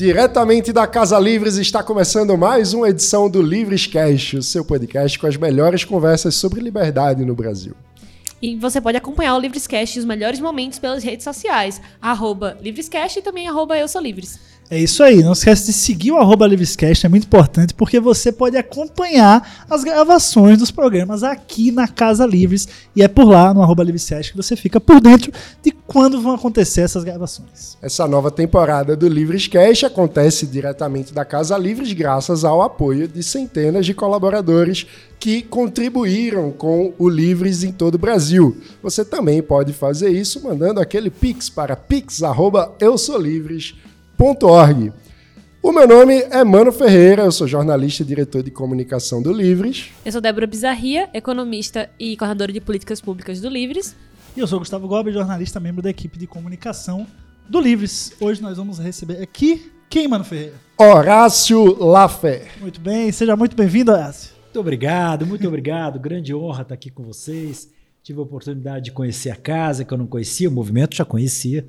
Diretamente da Casa Livres está começando mais uma edição do Livres Cast, o seu podcast com as melhores conversas sobre liberdade no Brasil. E você pode acompanhar o Livrescast e os melhores momentos pelas redes sociais, arroba Livrescast e também arroba Eu Sou Livres. É isso aí, não esquece de seguir o arroba Livrescast, é muito importante porque você pode acompanhar as gravações dos programas aqui na Casa Livres e é por lá, no arroba Livrescast, que você fica por dentro de quando vão acontecer essas gravações. Essa nova temporada do Livrescast acontece diretamente da Casa Livres graças ao apoio de centenas de colaboradores que contribuíram com o Livres em todo o Brasil. Você também pode fazer isso mandando aquele pix para pix@eusolivres.com livres.org. O meu nome é Mano Ferreira, eu sou jornalista e diretor de comunicação do Livres. Eu sou Débora Bizarria, economista e coordenadora de políticas públicas do Livres. E eu sou Gustavo Gobi, jornalista, membro da equipe de comunicação do Livres. Hoje nós vamos receber aqui quem, Mano Ferreira? Horácio Lafé. Muito bem, seja muito bem-vindo, Horácio. Muito obrigado, muito obrigado. Grande honra estar aqui com vocês. Tive a oportunidade de conhecer a casa, que eu não conhecia, o movimento já conhecia.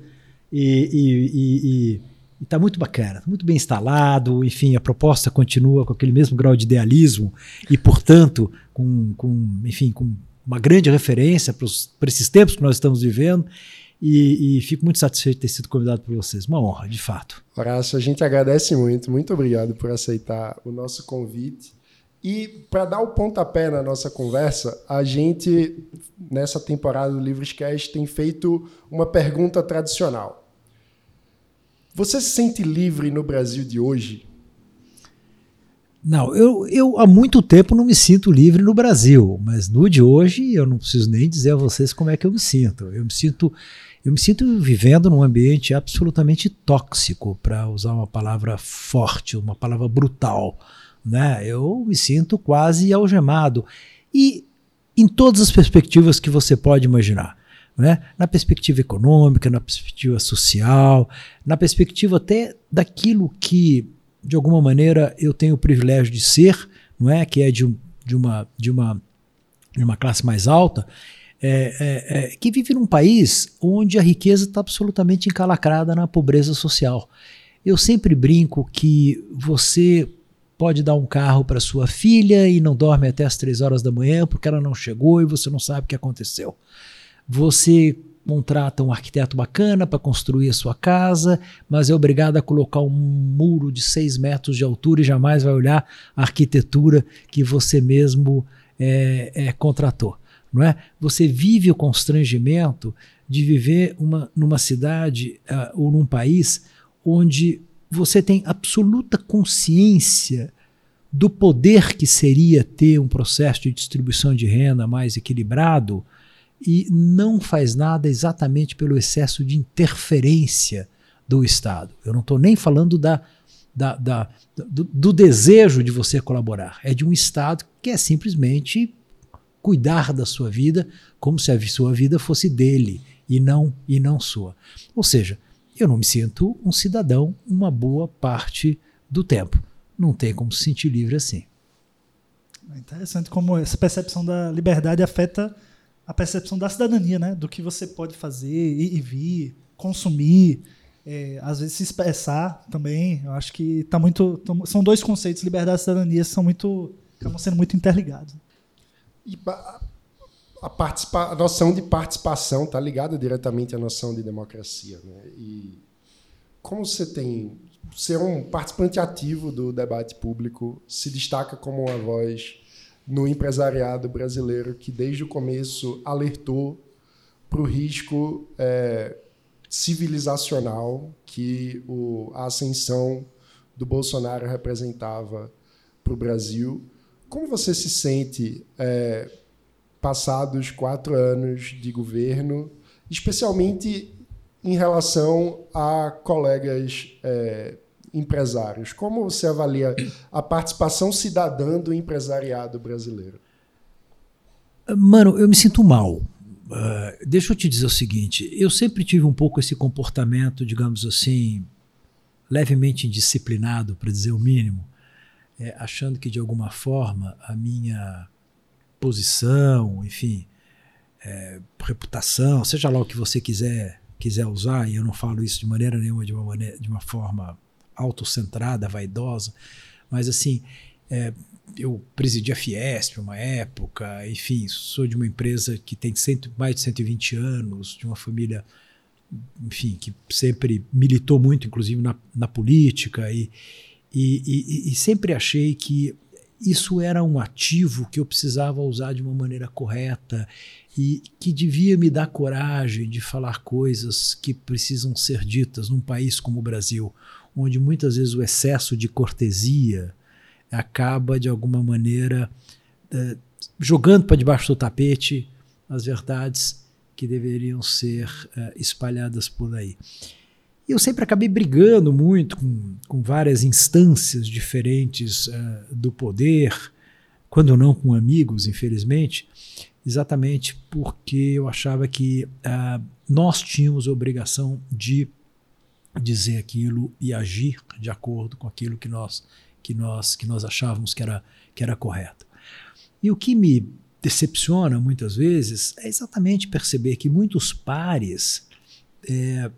e, e, e, e está muito bacana, muito bem instalado, enfim, a proposta continua com aquele mesmo grau de idealismo e, portanto, com, com enfim, com uma grande referência para esses tempos que nós estamos vivendo. E, e, fico muito satisfeito de ter sido convidado por vocês. Uma honra, de fato. Horácio, a gente agradece muito. Muito obrigado por aceitar o nosso convite. E para dar o pontapé na nossa conversa, a gente, nessa temporada do Livrescast, tem feito uma pergunta tradicional. Você se sente livre no Brasil de hoje? Não, eu, eu há muito tempo não me sinto livre no Brasil, mas no de hoje eu não preciso nem dizer a vocês como é que eu me sinto. Eu me sinto, eu me sinto vivendo num ambiente absolutamente tóxico, para usar uma palavra forte, uma palavra brutal. Né? Eu me sinto quase algemado. E em todas as perspectivas que você pode imaginar né? na perspectiva econômica, na perspectiva social, na perspectiva até daquilo que, de alguma maneira, eu tenho o privilégio de ser, não é? que é de, um, de, uma, de, uma, de uma classe mais alta, é, é, é, que vive num país onde a riqueza está absolutamente encalacrada na pobreza social. Eu sempre brinco que você pode dar um carro para sua filha e não dorme até as três horas da manhã porque ela não chegou e você não sabe o que aconteceu. Você contrata um arquiteto bacana para construir a sua casa, mas é obrigado a colocar um muro de 6 metros de altura e jamais vai olhar a arquitetura que você mesmo é, é, contratou. Não é? Você vive o constrangimento de viver uma, numa cidade uh, ou num país onde você tem absoluta consciência do poder que seria ter um processo de distribuição de renda mais equilibrado, e não faz nada exatamente pelo excesso de interferência do Estado. Eu não estou nem falando da, da, da do, do, desejo de você colaborar, é de um Estado que é simplesmente cuidar da sua vida como se a sua vida fosse dele e não e não sua. Ou seja, eu não me sinto um cidadão uma boa parte do tempo. Não tem como se sentir livre assim. É interessante como essa percepção da liberdade afeta a percepção da cidadania, né? Do que você pode fazer, ir e vir, consumir, é, às vezes se expressar também. Eu acho que tá muito. São dois conceitos, liberdade e cidadania, são muito. acabam sendo muito interligados. E a, participa a noção de participação está ligada diretamente à noção de democracia. Né? E como você tem. Ser um participante ativo do debate público se destaca como uma voz no empresariado brasileiro que desde o começo alertou para o risco é, civilizacional que o, a ascensão do Bolsonaro representava para o Brasil. Como você se sente é, passados quatro anos de governo, especialmente em relação a colegas é, empresários. Como você avalia a participação cidadã do empresariado brasileiro? Mano, eu me sinto mal. Uh, deixa eu te dizer o seguinte: eu sempre tive um pouco esse comportamento, digamos assim, levemente indisciplinado, para dizer o mínimo, é, achando que de alguma forma a minha posição, enfim, é, reputação, seja lá o que você quiser quiser usar, e eu não falo isso de maneira nenhuma de uma, maneira, de uma forma autocentrada, vaidosa, mas assim, é, eu presidi a Fiesp uma época, enfim, sou de uma empresa que tem cento, mais de 120 anos, de uma família, enfim, que sempre militou muito, inclusive na, na política, e, e, e, e sempre achei que isso era um ativo que eu precisava usar de uma maneira correta e que devia me dar coragem de falar coisas que precisam ser ditas num país como o Brasil, onde muitas vezes o excesso de cortesia acaba de alguma maneira eh, jogando para debaixo do tapete as verdades que deveriam ser eh, espalhadas por aí. E eu sempre acabei brigando muito com, com várias instâncias diferentes uh, do poder, quando não com amigos, infelizmente, exatamente porque eu achava que uh, nós tínhamos obrigação de dizer aquilo e agir de acordo com aquilo que nós que nós que nós achávamos que era que era correto. E o que me decepciona muitas vezes é exatamente perceber que muitos pares é,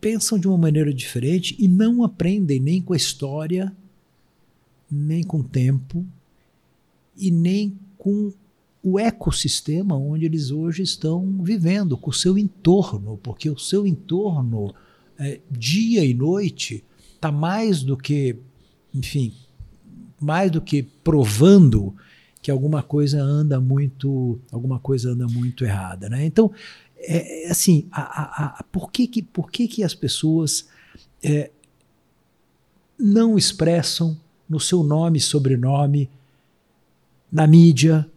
pensam de uma maneira diferente e não aprendem nem com a história, nem com o tempo e nem com o ecossistema onde eles hoje estão vivendo, com o seu entorno, porque o seu entorno, é, dia e noite, está mais do que, enfim, mais do que provando que alguma coisa anda muito, alguma coisa anda muito errada, né? Então, é, é, assim, a, a, a, por, que, que, por que, que as pessoas é, não expressam no seu nome e sobrenome, na mídia,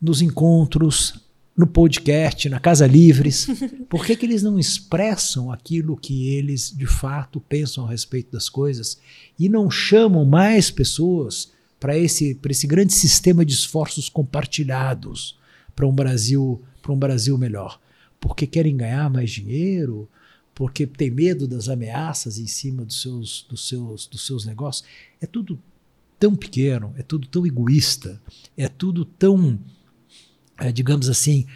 nos encontros, no podcast, na Casa Livres? Por que, que eles não expressam aquilo que eles de fato pensam a respeito das coisas e não chamam mais pessoas para esse, esse grande sistema de esforços compartilhados para um Brasil para um Brasil melhor? porque querem ganhar mais dinheiro, porque tem medo das ameaças em cima dos seus, dos seus, dos seus negócios. É tudo tão pequeno, é tudo tão egoísta, é tudo tão, digamos assim,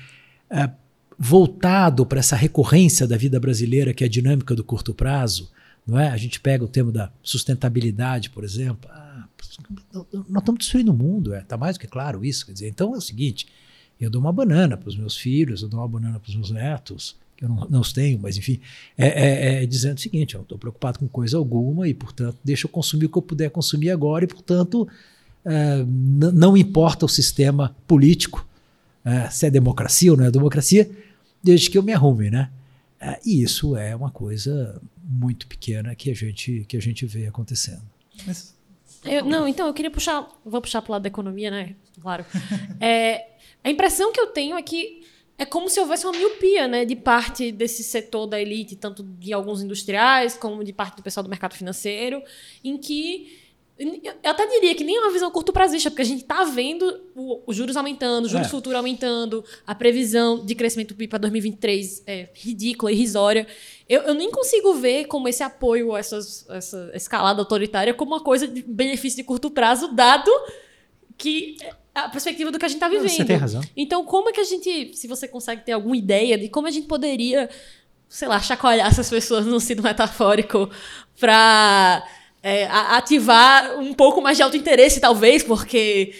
é, voltado para essa recorrência da vida brasileira, que é a dinâmica do curto prazo. Não é? A gente pega o tema da sustentabilidade, por exemplo. Ah, nós estamos destruindo o mundo, está é, tá mais do que claro isso. Quer dizer, então é o seguinte: eu dou uma banana para os meus filhos, eu dou uma banana para os meus netos, que eu não, não os tenho, mas enfim, é, é, é dizendo o seguinte: eu não estou preocupado com coisa alguma e, portanto, deixa eu consumir o que eu puder consumir agora e, portanto, é, não importa o sistema político, é, se é democracia ou não é democracia, desde que eu me arrume, né? É, e isso é uma coisa muito pequena que a gente, que a gente vê acontecendo. Mas... Eu, não, então eu queria puxar, vou puxar para o lado da economia, né? Claro. É, a impressão que eu tenho é que é como se houvesse uma miopia, né, de parte desse setor da elite, tanto de alguns industriais como de parte do pessoal do mercado financeiro, em que eu até diria que nem é uma visão curto prazista, porque a gente está vendo os juros aumentando, os juros é. futuros aumentando, a previsão de crescimento do PIB para 2023 é ridícula, irrisória. Eu, eu nem consigo ver como esse apoio a essas, essa escalada autoritária como uma coisa de benefício de curto prazo, dado que a perspectiva do que a gente está vivendo. Você tem razão. Então, como é que a gente, se você consegue ter alguma ideia de como a gente poderia, sei lá, chacoalhar essas pessoas no sentido metafórico para é, ativar um pouco mais de autointeresse, talvez, porque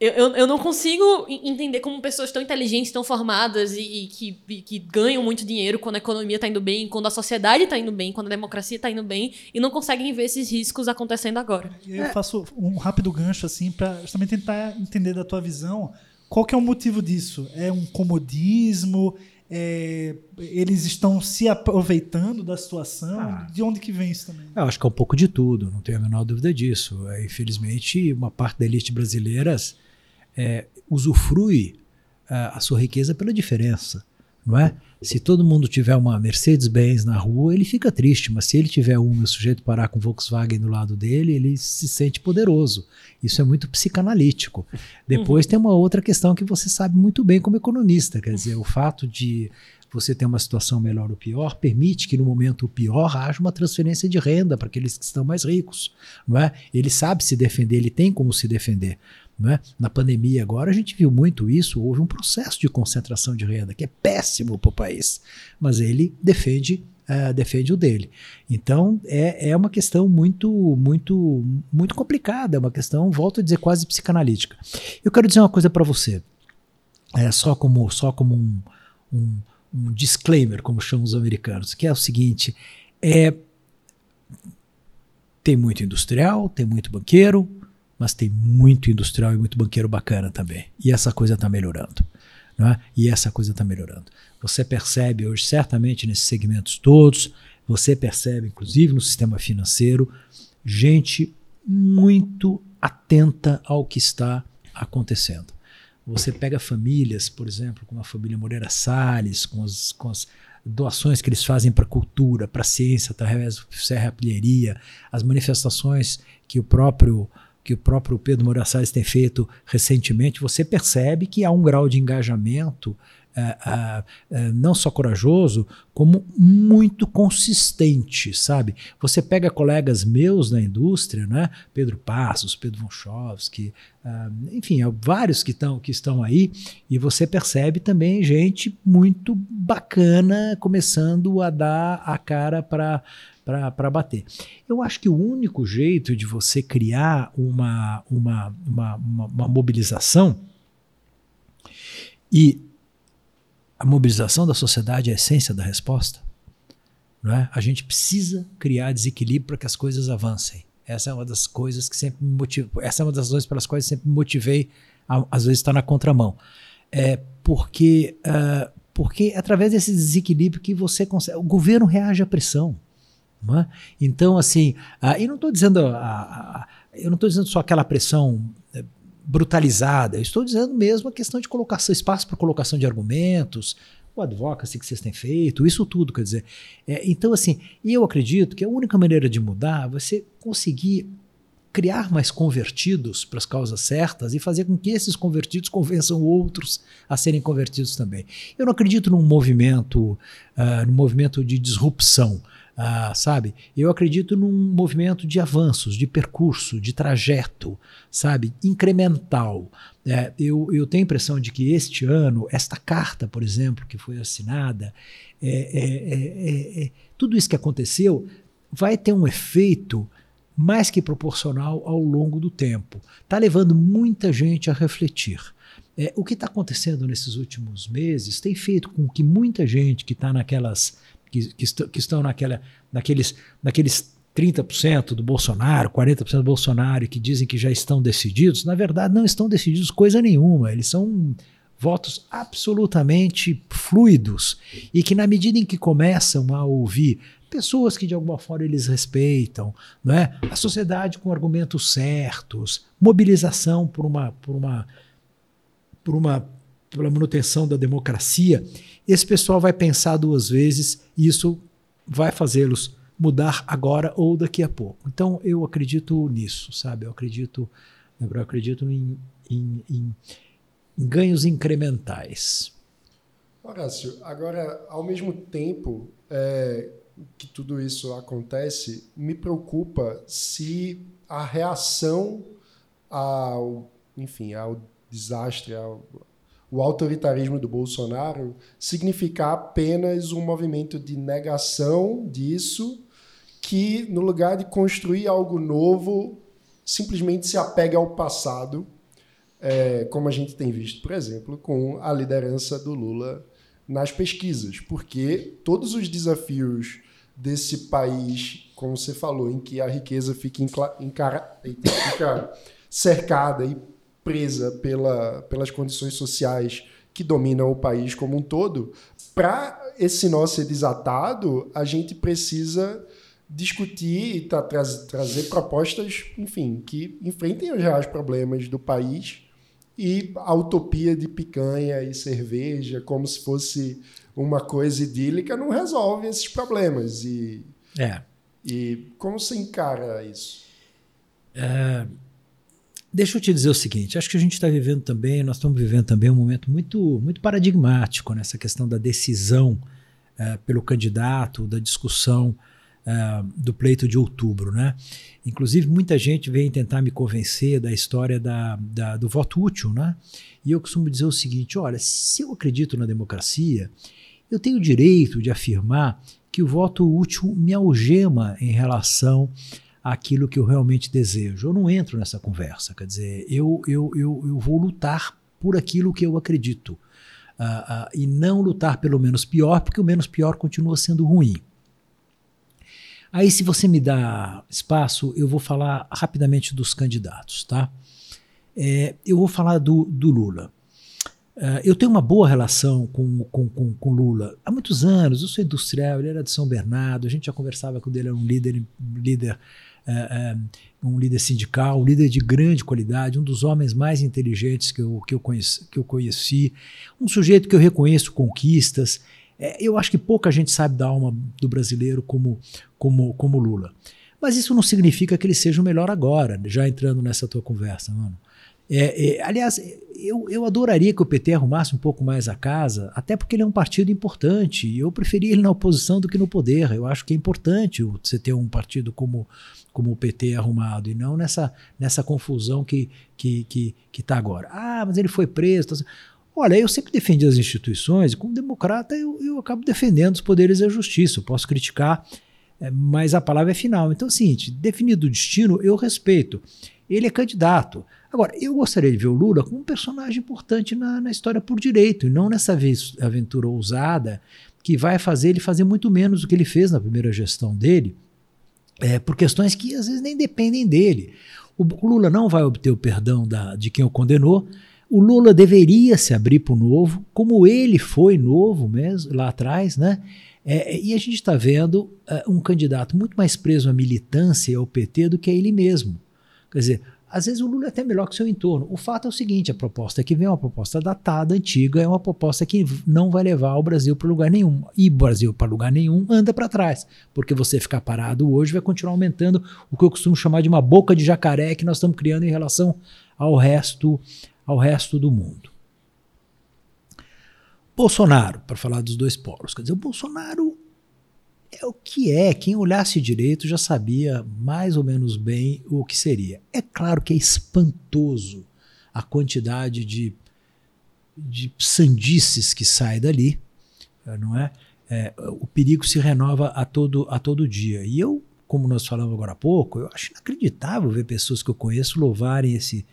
eu, eu, eu, não consigo entender como pessoas tão inteligentes, tão formadas e, e que, e que ganham muito dinheiro quando a economia está indo bem, quando a sociedade está indo bem, quando a democracia está indo bem e não conseguem ver esses riscos acontecendo agora. Eu faço um rápido gancho assim para justamente tentar entender da tua visão qual que é o motivo disso. É um comodismo? É, eles estão se aproveitando da situação? Ah, de onde que vem isso também? Eu acho que é um pouco de tudo, não tenho a menor dúvida disso. É, infelizmente, uma parte da elite brasileira é, usufrui a, a sua riqueza pela diferença, não é? Se todo mundo tiver uma Mercedes-Benz na rua, ele fica triste, mas se ele tiver uma e o sujeito parar com Volkswagen do lado dele, ele se sente poderoso. Isso é muito psicanalítico. Depois uhum. tem uma outra questão que você sabe muito bem como economista, quer dizer, o fato de você ter uma situação melhor ou pior permite que no momento pior haja uma transferência de renda para aqueles que estão mais ricos, não é? Ele sabe se defender, ele tem como se defender. É? Na pandemia agora a gente viu muito isso, houve um processo de concentração de renda que é péssimo para o país, mas ele defende uh, defende o dele. Então é, é uma questão muito, muito, muito complicada, é uma questão, volto a dizer, quase psicanalítica. Eu quero dizer uma coisa para você, é só como, só como um, um, um disclaimer, como chamam os americanos, que é o seguinte: é tem muito industrial, tem muito banqueiro, mas tem muito industrial e muito banqueiro bacana também. E essa coisa está melhorando. É? E essa coisa está melhorando. Você percebe hoje, certamente nesses segmentos todos, você percebe, inclusive no sistema financeiro, gente muito atenta ao que está acontecendo. Você pega famílias, por exemplo, como a família Moreira Salles, com as, com as doações que eles fazem para a cultura, para a ciência, através do Serra Artilharia, as manifestações que o próprio que o próprio Pedro Moura Salles tem feito recentemente, você percebe que há um grau de engajamento é, é, não só corajoso, como muito consistente, sabe? Você pega colegas meus na indústria, né? Pedro Passos, Pedro Vonchovski, uh, enfim, vários que, tão, que estão aí, e você percebe também gente muito bacana começando a dar a cara para para bater. Eu acho que o único jeito de você criar uma, uma, uma, uma, uma mobilização e a mobilização da sociedade é a essência da resposta. Não é? A gente precisa criar desequilíbrio para que as coisas avancem. Essa é uma das coisas que sempre me motivou. Essa é uma das razões pelas quais sempre me motivei, a, às vezes, estar na contramão. É porque, uh, porque é através desse desequilíbrio que você consegue. O governo reage à pressão. É? Então, assim, uh, e não estou dizendo. Uh, eu não estou dizendo só aquela pressão brutalizada. Eu estou dizendo mesmo a questão de colocação, espaço para colocação de argumentos, o advocacy que vocês têm feito, isso tudo, quer dizer. É, então, assim, eu acredito que a única maneira de mudar é você conseguir criar mais convertidos para as causas certas e fazer com que esses convertidos convençam outros a serem convertidos também. Eu não acredito num movimento, uh, num movimento de disrupção. Ah, sabe? Eu acredito num movimento de avanços, de percurso, de trajeto, sabe? Incremental. É, eu, eu tenho a impressão de que este ano, esta carta, por exemplo, que foi assinada, é, é, é, é tudo isso que aconteceu vai ter um efeito mais que proporcional ao longo do tempo. Está levando muita gente a refletir. É, o que está acontecendo nesses últimos meses tem feito com que muita gente que está naquelas que, que, est que estão naquela, naqueles, naqueles 30% do Bolsonaro, 40% do Bolsonaro que dizem que já estão decididos, na verdade não estão decididos coisa nenhuma. Eles são votos absolutamente fluidos e que na medida em que começam a ouvir pessoas que de alguma forma eles respeitam, não é? A sociedade com argumentos certos, mobilização por uma por uma por uma pela manutenção da democracia, esse pessoal vai pensar duas vezes e isso vai fazê-los mudar agora ou daqui a pouco. Então eu acredito nisso, sabe? Eu acredito, eu acredito em, em, em, em ganhos incrementais. Horácio, agora, ao mesmo tempo é, que tudo isso acontece, me preocupa se a reação ao, enfim, ao desastre, ao, o autoritarismo do Bolsonaro significar apenas um movimento de negação disso, que no lugar de construir algo novo, simplesmente se apega ao passado, é, como a gente tem visto, por exemplo, com a liderança do Lula nas pesquisas, porque todos os desafios desse país, como você falou, em que a riqueza fica, fica cercada e presa pela, pelas condições sociais que dominam o país como um todo, para esse nó ser desatado, a gente precisa discutir e tra trazer propostas, enfim, que enfrentem os reais problemas do país e a utopia de picanha e cerveja, como se fosse uma coisa idílica, não resolve esses problemas. E, é. e como você encara isso? É, Deixa eu te dizer o seguinte, acho que a gente está vivendo também, nós estamos vivendo também um momento muito, muito paradigmático nessa questão da decisão uh, pelo candidato, da discussão uh, do pleito de outubro. Né? Inclusive, muita gente vem tentar me convencer da história da, da, do voto útil. Né? E eu costumo dizer o seguinte: olha, se eu acredito na democracia, eu tenho o direito de afirmar que o voto útil me algema em relação àquilo que eu realmente desejo. Eu não entro nessa conversa, quer dizer, eu, eu, eu, eu vou lutar por aquilo que eu acredito. Uh, uh, e não lutar pelo menos pior, porque o menos pior continua sendo ruim. Aí, se você me dá espaço, eu vou falar rapidamente dos candidatos, tá? É, eu vou falar do, do Lula. Uh, eu tenho uma boa relação com, com, com, com, Lula há muitos anos. Eu sou industrial, ele era de São Bernardo, a gente já conversava com ele, era um líder, líder uh, uh, um líder sindical, um líder de grande qualidade, um dos homens mais inteligentes que eu, que eu, conheci, que eu conheci, um sujeito que eu reconheço conquistas. É, eu acho que pouca gente sabe da alma do brasileiro como, como, como Lula. Mas isso não significa que ele seja o melhor agora, já entrando nessa tua conversa, mano. É, é, aliás, eu, eu adoraria que o PT arrumasse um pouco mais a casa, até porque ele é um partido importante. E eu preferia ele na oposição do que no poder. Eu acho que é importante você ter um partido como, como o PT arrumado, e não nessa, nessa confusão que está que, que, que tá agora. Ah, mas ele foi preso. Tá... Olha, eu sempre defendi as instituições, e como democrata eu, eu acabo defendendo os poderes da justiça. Eu posso criticar, é, mas a palavra é final. Então é o seguinte: definido o destino, eu respeito. Ele é candidato. Agora, eu gostaria de ver o Lula como um personagem importante na, na história por direito, e não nessa vez aventura ousada que vai fazer ele fazer muito menos do que ele fez na primeira gestão dele, é, por questões que às vezes nem dependem dele. O, o Lula não vai obter o perdão da, de quem o condenou. O Lula deveria se abrir para o novo, como ele foi novo mesmo lá atrás, né? É, e a gente está vendo uh, um candidato muito mais preso à militância e ao PT do que a ele mesmo. Quer dizer, às vezes o Lula é até melhor que o seu entorno. O fato é o seguinte: a proposta que vem é uma proposta datada, antiga, é uma proposta que não vai levar o Brasil para lugar nenhum. E o Brasil para lugar nenhum anda para trás. Porque você ficar parado hoje vai continuar aumentando o que eu costumo chamar de uma boca de jacaré que nós estamos criando em relação ao resto, ao resto do mundo. Bolsonaro, para falar dos dois polos. Quer dizer, o Bolsonaro é o que é. Quem olhasse direito já sabia mais ou menos bem o que seria. É claro que é espantoso a quantidade de, de sandices que sai dali, não é? é? O perigo se renova a todo, a todo dia. E eu, como nós falamos agora há pouco, eu acho inacreditável ver pessoas que eu conheço louvarem esse,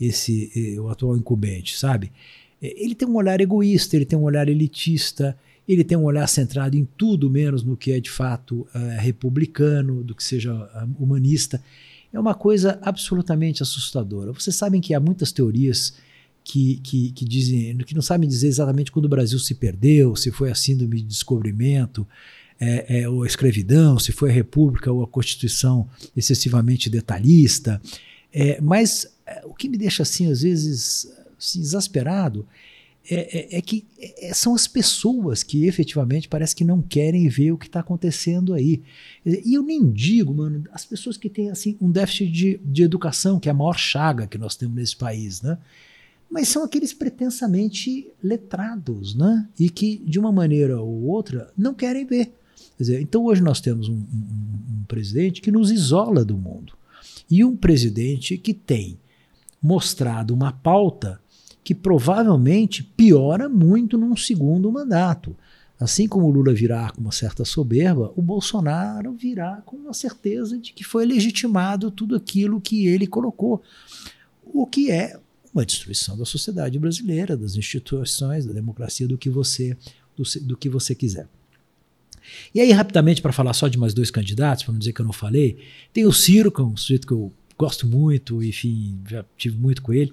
esse eh, o atual incumbente, sabe? Ele tem um olhar egoísta, ele tem um olhar elitista, ele tem um olhar centrado em tudo menos no que é de fato uh, republicano, do que seja uh, humanista. É uma coisa absolutamente assustadora. Vocês sabem que há muitas teorias que, que, que, dizem, que não sabem dizer exatamente quando o Brasil se perdeu, se foi a síndrome de descobrimento, é, é, ou a escravidão, se foi a República ou a Constituição excessivamente detalhista. É, mas o que me deixa assim, às vezes, assim, exasperado é, é, é que é, são as pessoas que efetivamente parece que não querem ver o que está acontecendo aí. E eu nem digo, mano, as pessoas que têm assim um déficit de, de educação, que é a maior chaga que nós temos nesse país, né? Mas são aqueles pretensamente letrados, né? E que, de uma maneira ou outra, não querem ver. Dizer, então hoje nós temos um, um, um presidente que nos isola do mundo. E um presidente que tem mostrado uma pauta que provavelmente piora muito num segundo mandato. Assim como o Lula virá com uma certa soberba, o Bolsonaro virá com uma certeza de que foi legitimado tudo aquilo que ele colocou, o que é uma destruição da sociedade brasileira, das instituições, da democracia, do que você, do, do que você quiser. E aí, rapidamente, para falar só de mais dois candidatos, para não dizer que eu não falei, tem o Ciro, que é um sujeito que eu gosto muito, enfim, já tive muito com ele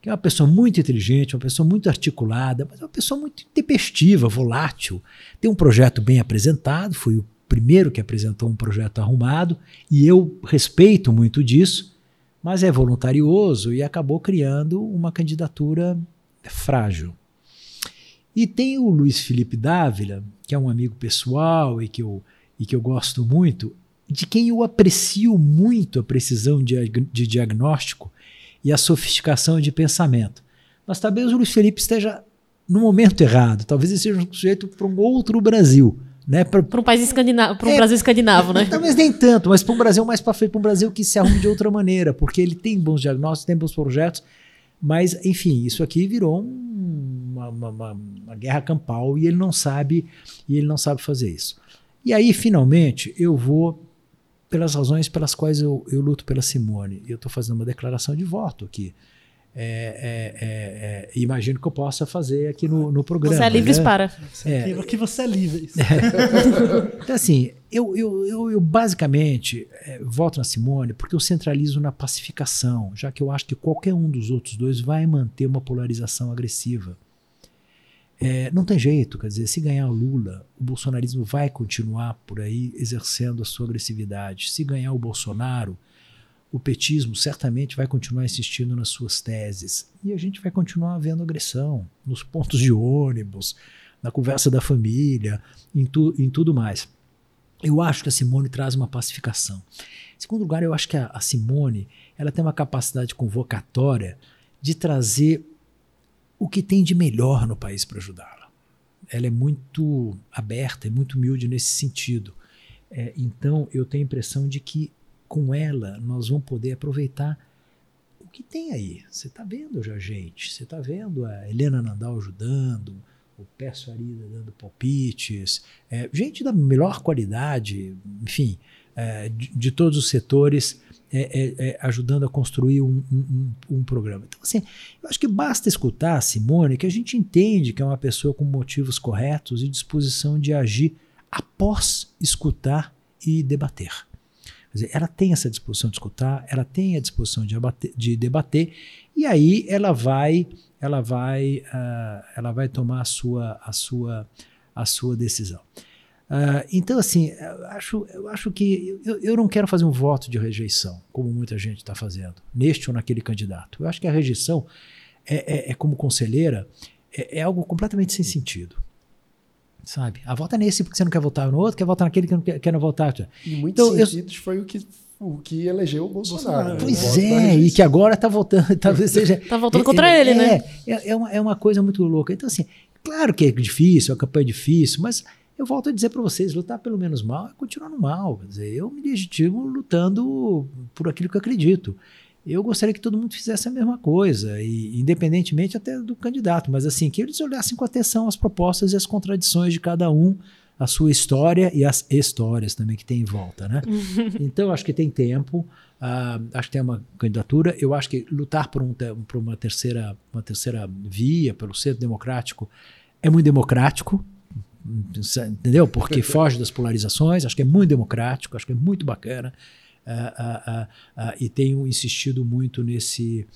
que é uma pessoa muito inteligente, uma pessoa muito articulada, mas uma pessoa muito tempestiva, volátil. Tem um projeto bem apresentado, foi o primeiro que apresentou um projeto arrumado, e eu respeito muito disso, mas é voluntarioso e acabou criando uma candidatura frágil. E tem o Luiz Felipe Dávila, que é um amigo pessoal e que eu, e que eu gosto muito, de quem eu aprecio muito a precisão de, de diagnóstico e a sofisticação de pensamento. Mas talvez o Luiz Felipe esteja no momento errado. Talvez ele seja um sujeito para um outro Brasil. Né, para um país escandinavo, para um é, Brasil escandinavo, né? Talvez nem tanto, mas para um Brasil mais para frente, para um Brasil que se arrume de outra maneira, porque ele tem bons diagnósticos, tem bons projetos, mas enfim, isso aqui virou uma, uma, uma, uma guerra campal e ele não sabe e ele não sabe fazer isso. E aí, finalmente, eu vou pelas razões pelas quais eu, eu luto pela Simone. Eu estou fazendo uma declaração de voto aqui. É, é, é, é, imagino que eu possa fazer aqui no, no programa. Você é livre né? para. É, que você é livre. então, assim, eu, eu, eu, eu basicamente é, voto na Simone porque eu centralizo na pacificação, já que eu acho que qualquer um dos outros dois vai manter uma polarização agressiva. É, não tem jeito, quer dizer, se ganhar o Lula, o bolsonarismo vai continuar por aí exercendo a sua agressividade. Se ganhar o Bolsonaro, o petismo certamente vai continuar insistindo nas suas teses. E a gente vai continuar vendo agressão nos pontos de ônibus, na conversa da família, em, tu, em tudo mais. Eu acho que a Simone traz uma pacificação. Em segundo lugar, eu acho que a, a Simone ela tem uma capacidade convocatória de trazer o que tem de melhor no país para ajudá-la. Ela é muito aberta, é muito humilde nesse sentido. É, então, eu tenho a impressão de que com ela nós vamos poder aproveitar o que tem aí. Você está vendo já gente, você está vendo a Helena Nandal ajudando, o Pércio Arida dando palpites, é, gente da melhor qualidade, enfim, é, de, de, todos os setores é, é, é, ajudando a construir um, um, um, programa. Então, assim, eu acho que basta escutar a Simone, que a gente entende que é uma pessoa com motivos corretos e disposição de agir após escutar e debater. Dizer, ela tem essa disposição de escutar, ela tem a disposição de, abater, de debater, e aí ela vai, ela vai, uh, ela vai tomar a sua, a sua, a sua decisão. Uh, então, assim, eu acho, eu acho que eu, eu não quero fazer um voto de rejeição, como muita gente está fazendo, neste ou naquele candidato. Eu acho que a rejeição é, é, é como conselheira, é, é, algo completamente sem sentido. Sabe? A volta nesse porque você não quer votar no outro, quer votar naquele que não quer, quer não votar. Em muitos então, sentidos eu, foi o que o que elegeu o Bolsonaro. Pois é, e que agora está voltando, talvez seja. Está voltando contra é, ele, né? É, é, uma, é uma coisa muito louca. Então, assim, claro que é difícil, a campanha é difícil, mas eu volto a dizer para vocês, lutar pelo menos mal é continuar no mal. Quer dizer, eu me legitimo lutando por aquilo que eu acredito. Eu gostaria que todo mundo fizesse a mesma coisa, e, independentemente até do candidato, mas assim, que eles olhassem com atenção as propostas e as contradições de cada um, a sua história e as histórias também que tem em volta, né? então, acho que tem tempo, uh, acho que tem uma candidatura, eu acho que lutar por, um, por uma, terceira, uma terceira via, pelo centro democrático, é muito democrático, entendeu? Porque foge das polarizações, acho que é muito democrático, acho que é muito bacana uh, uh, uh, e tenho insistido muito nesse,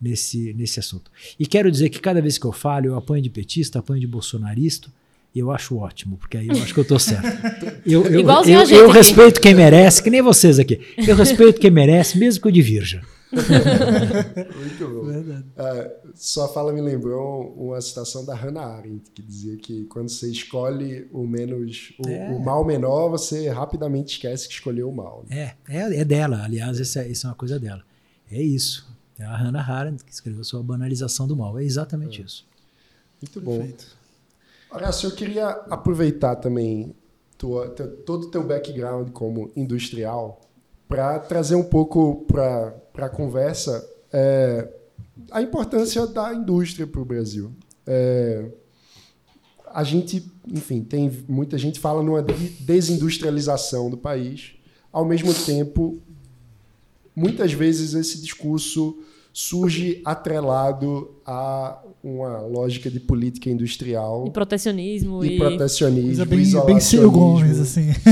nesse, nesse assunto. E quero dizer que cada vez que eu falo, eu apanho de petista, apanho de bolsonarista, e eu acho ótimo, porque aí eu acho que eu estou certo. Eu, eu, eu, eu, respeito quem merece, que nem vocês aqui. Eu respeito quem merece, mesmo que eu divirja. Muito bom. Uh, sua fala me lembrou uma citação da Hannah Arendt, que dizia que quando você escolhe o menos o, é. o mal menor, você rapidamente esquece que escolheu o mal. Né? É, é, é, dela. Aliás, isso é, isso é uma coisa dela. É isso. É a Hannah Arendt que escreveu sua banalização do mal. É exatamente é. isso. Muito bom. Perfeito. Horácio, eu queria aproveitar também tua, todo o teu background como industrial para trazer um pouco para a conversa é, a importância da indústria para o Brasil. É, a gente, enfim, tem muita gente fala numa desindustrialização do país. Ao mesmo tempo, muitas vezes esse discurso surge atrelado a uma lógica de política industrial. E protecionismo. E, e protecionismo, bem, bem Ciro Gomes, assim.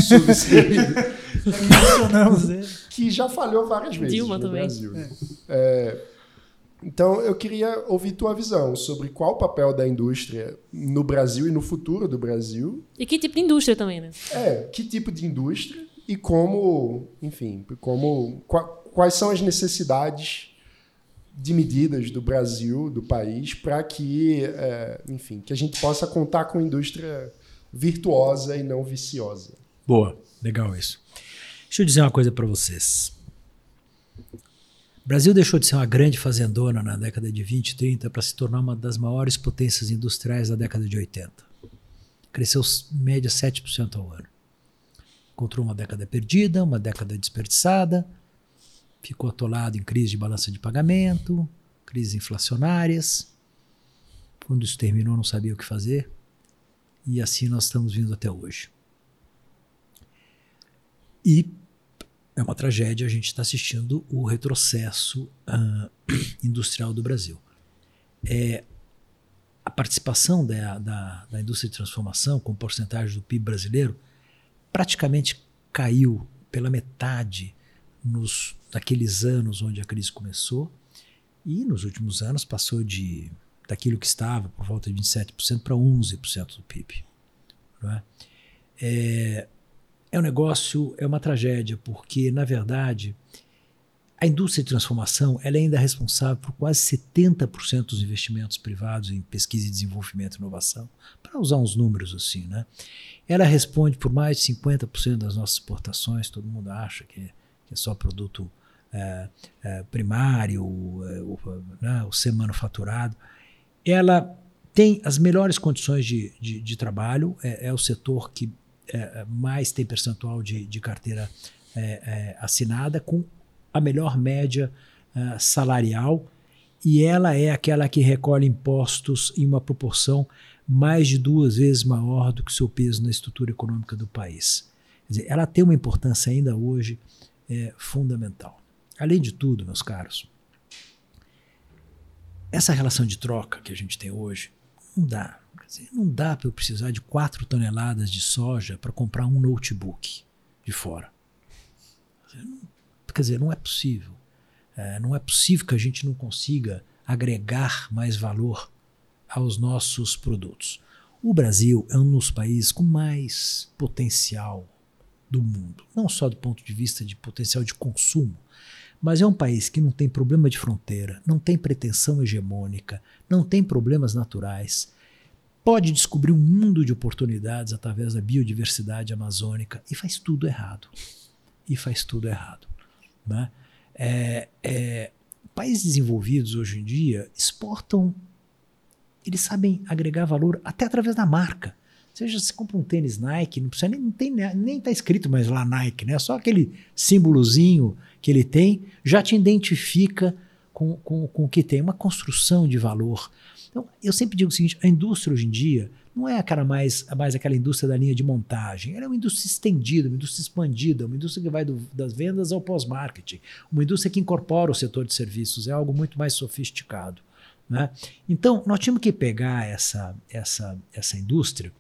que já falhou várias vezes Dilma no também. Brasil. É. É, então, eu queria ouvir tua visão sobre qual o papel da indústria no Brasil e no futuro do Brasil. E que tipo de indústria também, né? É, que tipo de indústria e como, enfim, como quais são as necessidades de medidas do Brasil, do país, para que, é, enfim, que a gente possa contar com indústria virtuosa e não viciosa. Boa, legal isso. Deixa eu dizer uma coisa para vocês. O Brasil deixou de ser uma grande fazendona na década de 20 e 30 para se tornar uma das maiores potências industriais da década de 80. Cresceu média 7% ao ano. Encontrou uma década perdida, uma década desperdiçada, ficou atolado em crise de balança de pagamento, crises inflacionárias. Quando isso terminou, não sabia o que fazer. E assim nós estamos vindo até hoje. E é uma tragédia a gente está assistindo o retrocesso uh, industrial do Brasil. É, a participação da, da, da, indústria de transformação, com porcentagem do PIB brasileiro, praticamente caiu pela metade nos naqueles anos onde a crise começou e nos últimos anos passou de daquilo que estava por volta de 27% para 11% do PIB. Não é? É, é um negócio, é uma tragédia, porque, na verdade, a indústria de transformação ela é ainda responsável por quase 70% dos investimentos privados em pesquisa e desenvolvimento e inovação, para usar uns números assim. Né? Ela responde por mais de 50% das nossas exportações, todo mundo acha que é, que é só produto é, é, primário, é, o, né, ser manufaturado. Ela tem as melhores condições de, de, de trabalho, é, é, o setor que é, mais tem percentual de, de carteira é, assinada, com a melhor média salarial, e ela é aquela que recolhe impostos em uma proporção mais de duas vezes maior do que o seu peso na estrutura econômica do país. Quer dizer, ela tem uma importância ainda hoje é, fundamental. Além de tudo, meus caros, essa relação de troca que a gente tem hoje não dá. Não dá para eu precisar de 4 toneladas de soja para comprar um notebook de fora. Quer dizer, não é possível. É, não é possível que a gente não consiga agregar mais valor aos nossos produtos. O Brasil é um dos países com mais potencial do mundo, não só do ponto de vista de potencial de consumo, mas é um país que não tem problema de fronteira, não tem pretensão hegemônica, não tem problemas naturais, pode descobrir um mundo de oportunidades através da biodiversidade amazônica e faz tudo errado. E faz tudo errado. Né? É, é, países desenvolvidos hoje em dia exportam, eles sabem agregar valor até através da marca. Seja você compra um tênis Nike, não precisa nem, não tem, nem tá escrito mais lá Nike, né? Só aquele símbolozinho que ele tem já te identifica com, com, com o que tem, uma construção de valor. Então, eu sempre digo o seguinte: a indústria hoje em dia não é aquela mais, mais aquela indústria da linha de montagem. Ela é uma indústria estendida, uma indústria expandida, uma indústria que vai do, das vendas ao pós-marketing, uma indústria que incorpora o setor de serviços, é algo muito mais sofisticado. Né? Então, nós tínhamos que pegar essa, essa, essa indústria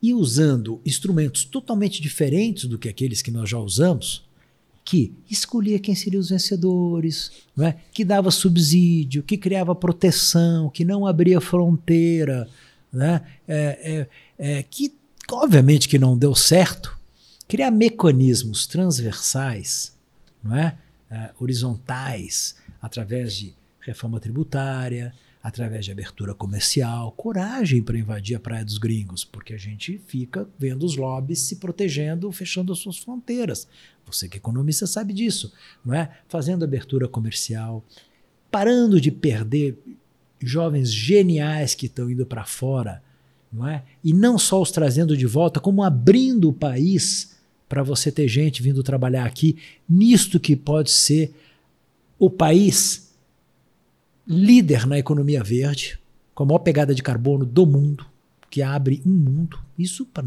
e usando instrumentos totalmente diferentes do que aqueles que nós já usamos, que escolhia quem seriam os vencedores, é? que dava subsídio, que criava proteção, que não abria fronteira, né? é, é, é, que obviamente que não deu certo, criar mecanismos transversais, não é? é horizontais, através de reforma tributária, através de abertura comercial, coragem para invadir a Praia dos Gringos, porque a gente fica vendo os lobbies se protegendo, fechando as suas fronteiras. Você que é economista sabe disso, não é? Fazendo abertura comercial, parando de perder jovens geniais que estão indo para fora, não é? E não só os trazendo de volta, como abrindo o país para você ter gente vindo trabalhar aqui nisto que pode ser o país líder na economia verde, com a maior pegada de carbono do mundo, que abre um mundo. Isso pra,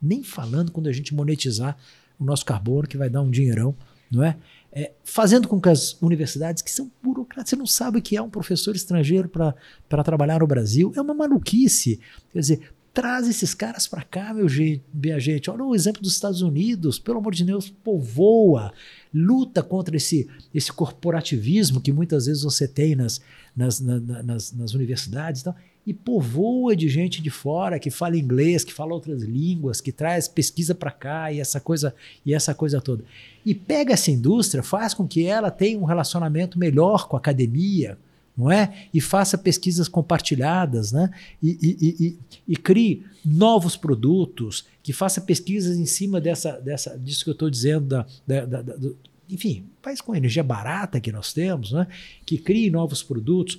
nem falando quando a gente monetizar o nosso carbono, que vai dar um dinheirão, não é? é fazendo com que as universidades, que são burocratas, você não sabe o que é um professor estrangeiro para trabalhar no Brasil, é uma maluquice. Quer dizer, Traz esses caras para cá, meu gente, minha gente. Olha o exemplo dos Estados Unidos, pelo amor de Deus, povoa, luta contra esse, esse corporativismo que muitas vezes você tem nas, nas, na, nas, nas universidades e. E povoa de gente de fora que fala inglês, que fala outras línguas, que traz pesquisa para cá e essa coisa e essa coisa toda. E pega essa indústria, faz com que ela tenha um relacionamento melhor com a academia, não é? E faça pesquisas compartilhadas, né? E, e, e, e crie novos produtos, que faça pesquisas em cima dessa, dessa, disso que eu estou dizendo, da, da, da, da do, enfim, faz com a energia barata que nós temos, né? que crie novos produtos,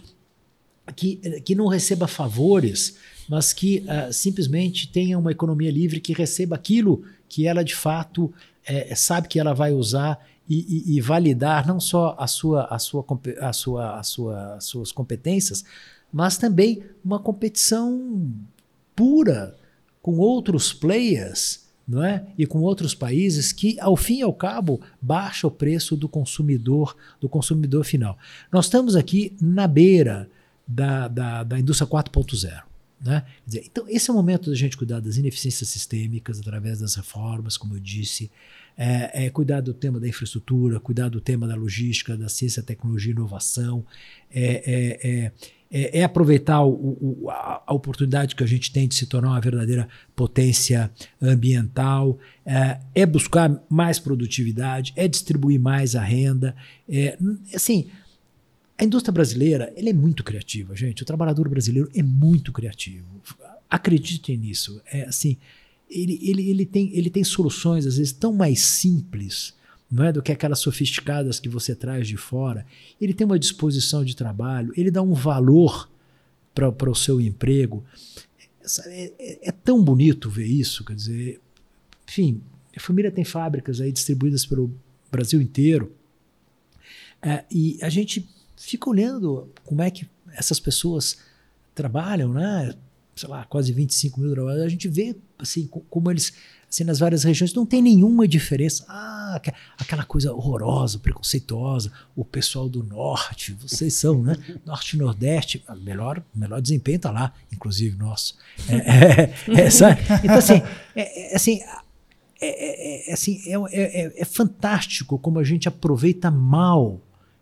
que, que não receba favores, mas que uh, simplesmente tenha uma economia livre que receba aquilo que ela de fato é, sabe que ela vai usar e, e, e, validar não só a sua, a sua, a sua, a sua, as suas competências, mas também uma competição pura com outros players não é? E com outros países que, ao fim e ao cabo, baixa o preço do consumidor, do consumidor final. Nós estamos aqui na beira da, da, da indústria 4.0. Né? Dizer, então, esse é o momento da gente cuidar das ineficiências sistêmicas através das reformas, como eu disse, é, é, cuidar do tema da infraestrutura, cuidar do tema da logística, da ciência, tecnologia e inovação, é, é, é aproveitar o, o, a, oportunidade que a gente tem de se tornar uma verdadeira potência ambiental, é, buscar mais produtividade, é distribuir mais a renda. assim, a indústria brasileira ele é muito criativa, gente. O trabalhador brasileiro é muito criativo. Acreditem nisso. É assim, ele, ele, ele, tem, ele tem soluções, às vezes, tão mais simples não é, do que aquelas sofisticadas que você traz de fora. Ele tem uma disposição de trabalho, ele dá um valor para o seu emprego. É, é, é, tão bonito ver isso, quer dizer, enfim, a família tem fábricas aí distribuídas pelo Brasil inteiro. É, e a gente fica olhando como é que essas pessoas trabalham, né? Sei lá, quase 25 mil trabalhadores. A gente vê assim como eles, assim, nas várias regiões não tem nenhuma diferença. Ah, aquela coisa horrorosa, preconceituosa. O pessoal do norte, vocês são, né? Norte e Nordeste, melhor, melhor desempenho está lá, inclusive nosso. É, é, é, então assim, é, é assim é, é, assim, é, é, é, fantástico como a gente aproveita mal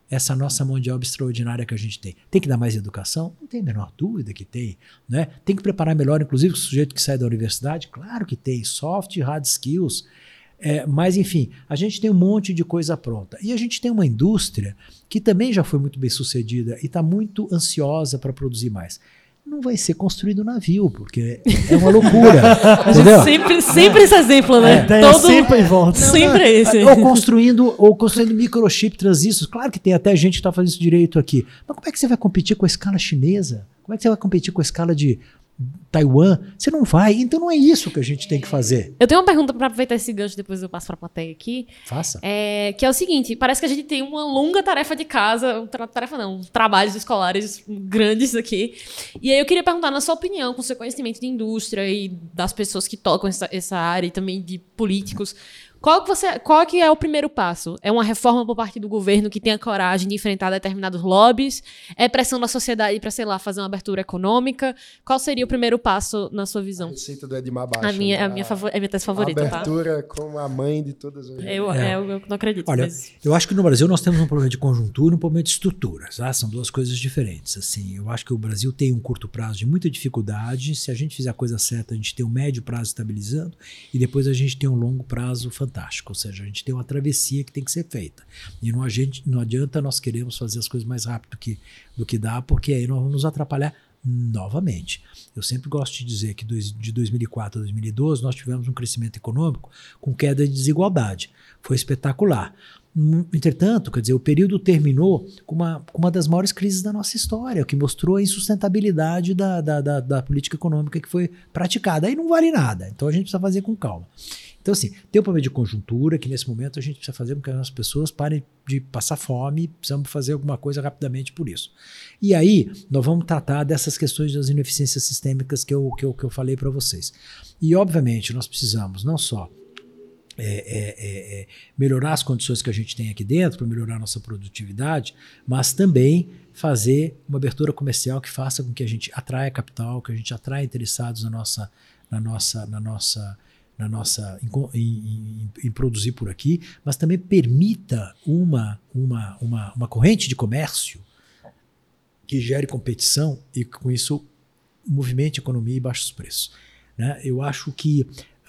essa nossa mão de obra extraordinária que a gente tem. Tem que dar mais educação? Não tem a menor dúvida que tem. Né? Tem que preparar melhor, inclusive, o sujeito que sai da universidade? Claro que tem. Soft e hard skills. É, mas, enfim, a gente tem um monte de coisa pronta. E a gente tem uma indústria que também já foi muito bem sucedida e está muito ansiosa para produzir mais não vai ser construído navio, porque é uma loucura. entendeu? Sempre, sempre esse exemplo, né? É, Todo, sempre em volta. Sempre é esse. Ou construindo, ou construindo microchip transistores. Claro que tem até gente que está fazendo isso direito aqui. Mas como é que você vai competir com a escala chinesa? Como é que você vai competir com a escala de Taiwan, você não vai. Então não é isso que a gente tem que fazer. Eu tenho uma pergunta para aproveitar esse gancho, depois eu passo para a plateia aqui. Faça. É, que é o seguinte: parece que a gente tem uma longa tarefa de casa, tarefa não, trabalhos escolares grandes aqui. E aí eu queria perguntar, na sua opinião, com seu conhecimento de indústria e das pessoas que tocam essa, essa área e também de políticos, qual que, você, qual que é o primeiro passo? É uma reforma por parte do governo que tenha coragem de enfrentar determinados lobbies? É pressão da sociedade para, sei lá, fazer uma abertura econômica? Qual seria o primeiro passo na sua visão? A receita do Edmar Baixa. A minha, né? a minha, favor, a minha tese favorita, a tá? abertura tá? com a mãe de todas as... Eu, é. é. eu, eu não acredito. Olha, mas... eu acho que no Brasil nós temos um problema de conjuntura e um problema de estrutura. Tá? São duas coisas diferentes. Assim, eu acho que o Brasil tem um curto prazo de muita dificuldade. Se a gente fizer a coisa certa, a gente tem um médio prazo estabilizando e depois a gente tem um longo prazo fantástico. Ou seja, a gente tem uma travessia que tem que ser feita. E não, a gente, não adianta nós queremos fazer as coisas mais rápido que, do que dá, porque aí nós vamos nos atrapalhar novamente. Eu sempre gosto de dizer que de 2004 a 2012 nós tivemos um crescimento econômico com queda de desigualdade. Foi espetacular. Entretanto, quer dizer, o período terminou com uma, com uma das maiores crises da nossa história, o que mostrou a insustentabilidade da, da, da, da política econômica que foi praticada. Aí não vale nada, então a gente precisa fazer com calma. Então, assim, tem um problema de conjuntura que nesse momento a gente precisa fazer com que as pessoas parem de passar fome, precisamos fazer alguma coisa rapidamente por isso. E aí, nós vamos tratar dessas questões das ineficiências sistêmicas que eu, que eu, que eu falei para vocês. E, obviamente, nós precisamos não só é, é, é, é, melhorar as condições que a gente tem aqui dentro para melhorar nossa produtividade, mas também fazer uma abertura comercial que faça com que a gente atraia capital, que a gente atraia interessados na nossa, na nossa, na nossa na nossa em, em, em, produzir por aqui, mas também permita uma, uma, uma, uma corrente de comércio que gere competição e com isso movimente economia e baixos preços. Né? Eu acho que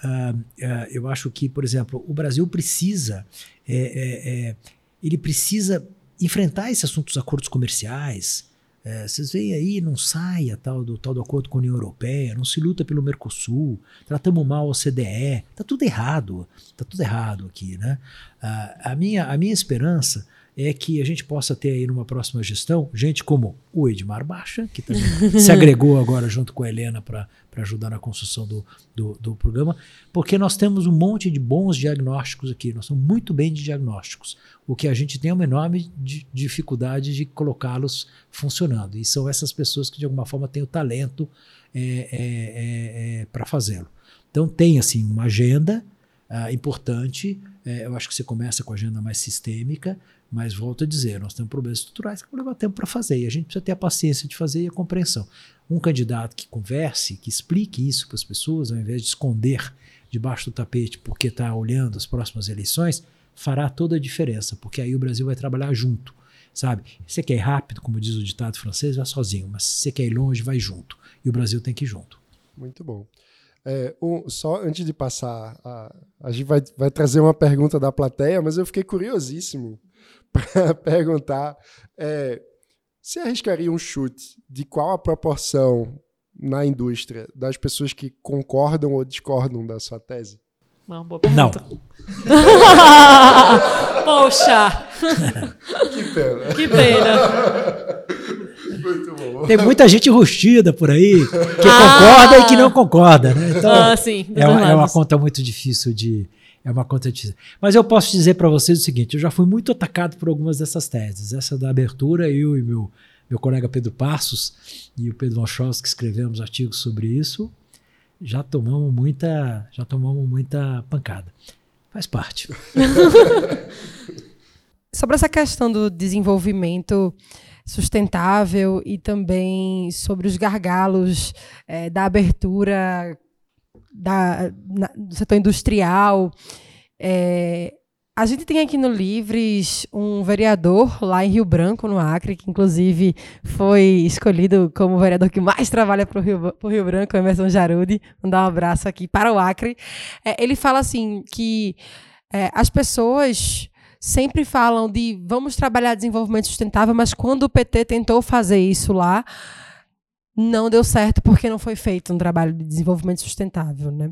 uh, uh, eu acho que, por exemplo, o Brasil precisa é, é, é, ele precisa enfrentar esses assuntos, acordos comerciais, é, vocês veem aí, não sai a tal do, tal do acordo com a União Europeia, não se luta pelo Mercosul, tratamos mal o CDE, tá tudo errado, tá tudo errado aqui, né? Ah, a, minha, a minha esperança é que a gente possa ter aí numa próxima gestão gente como o Edmar Baixa, que também se agregou agora junto com a Helena para ajudar na construção do, do, do, programa, porque nós temos um monte de bons diagnósticos aqui, nós somos muito bem de diagnósticos. O que a gente tem é uma enorme dificuldade de colocá-los funcionando. E são essas pessoas que de alguma forma têm o talento é, é, é, é para fazê-lo. Então tem assim uma agenda uh, importante. É, eu acho que você começa com a agenda mais sistêmica, mas volto a dizer, nós temos problemas estruturais que vão levar tempo para fazer e a gente precisa ter a paciência de fazer e a compreensão. Um candidato que converse, que explique isso para as pessoas, ao invés de esconder debaixo do tapete porque está olhando as próximas eleições, fará toda a diferença, porque aí o Brasil vai trabalhar junto, sabe? Você quer ir rápido, como diz o ditado francês, vai sozinho, mas se você quer ir longe, vai junto. E o Brasil tem que ir junto. Muito bom. É, um, só antes de passar, a, a gente vai, vai trazer uma pergunta da plateia, mas eu fiquei curiosíssimo para perguntar. É, você arriscaria um chute de qual a proporção na indústria das pessoas que concordam ou discordam da sua tese? Uma boa pergunta. Não. Poxa! que pena. Que pena. Muito bom. Tem muita gente rustida por aí que ah. concorda e que não concorda, né? Então, ah, sim, é, uma, é uma conta muito difícil de. É uma conta difícil. Mas eu posso dizer para vocês o seguinte: eu já fui muito atacado por algumas dessas teses. Essa da abertura, eu e meu, meu colega Pedro Passos e o Pedro Wachowski que escrevemos artigos sobre isso já tomamos muita, já tomamos muita pancada. Faz parte. sobre essa questão do desenvolvimento sustentável e também sobre os gargalos é, da abertura da, na, do setor industrial. É, a gente tem aqui no Livres um vereador lá em Rio Branco, no Acre, que inclusive foi escolhido como o vereador que mais trabalha para o Rio, Rio Branco, Emerson Jarudi. Mandar um abraço aqui para o Acre. É, ele fala assim que é, as pessoas sempre falam de vamos trabalhar desenvolvimento sustentável, mas quando o PT tentou fazer isso lá, não deu certo porque não foi feito um trabalho de desenvolvimento sustentável, né?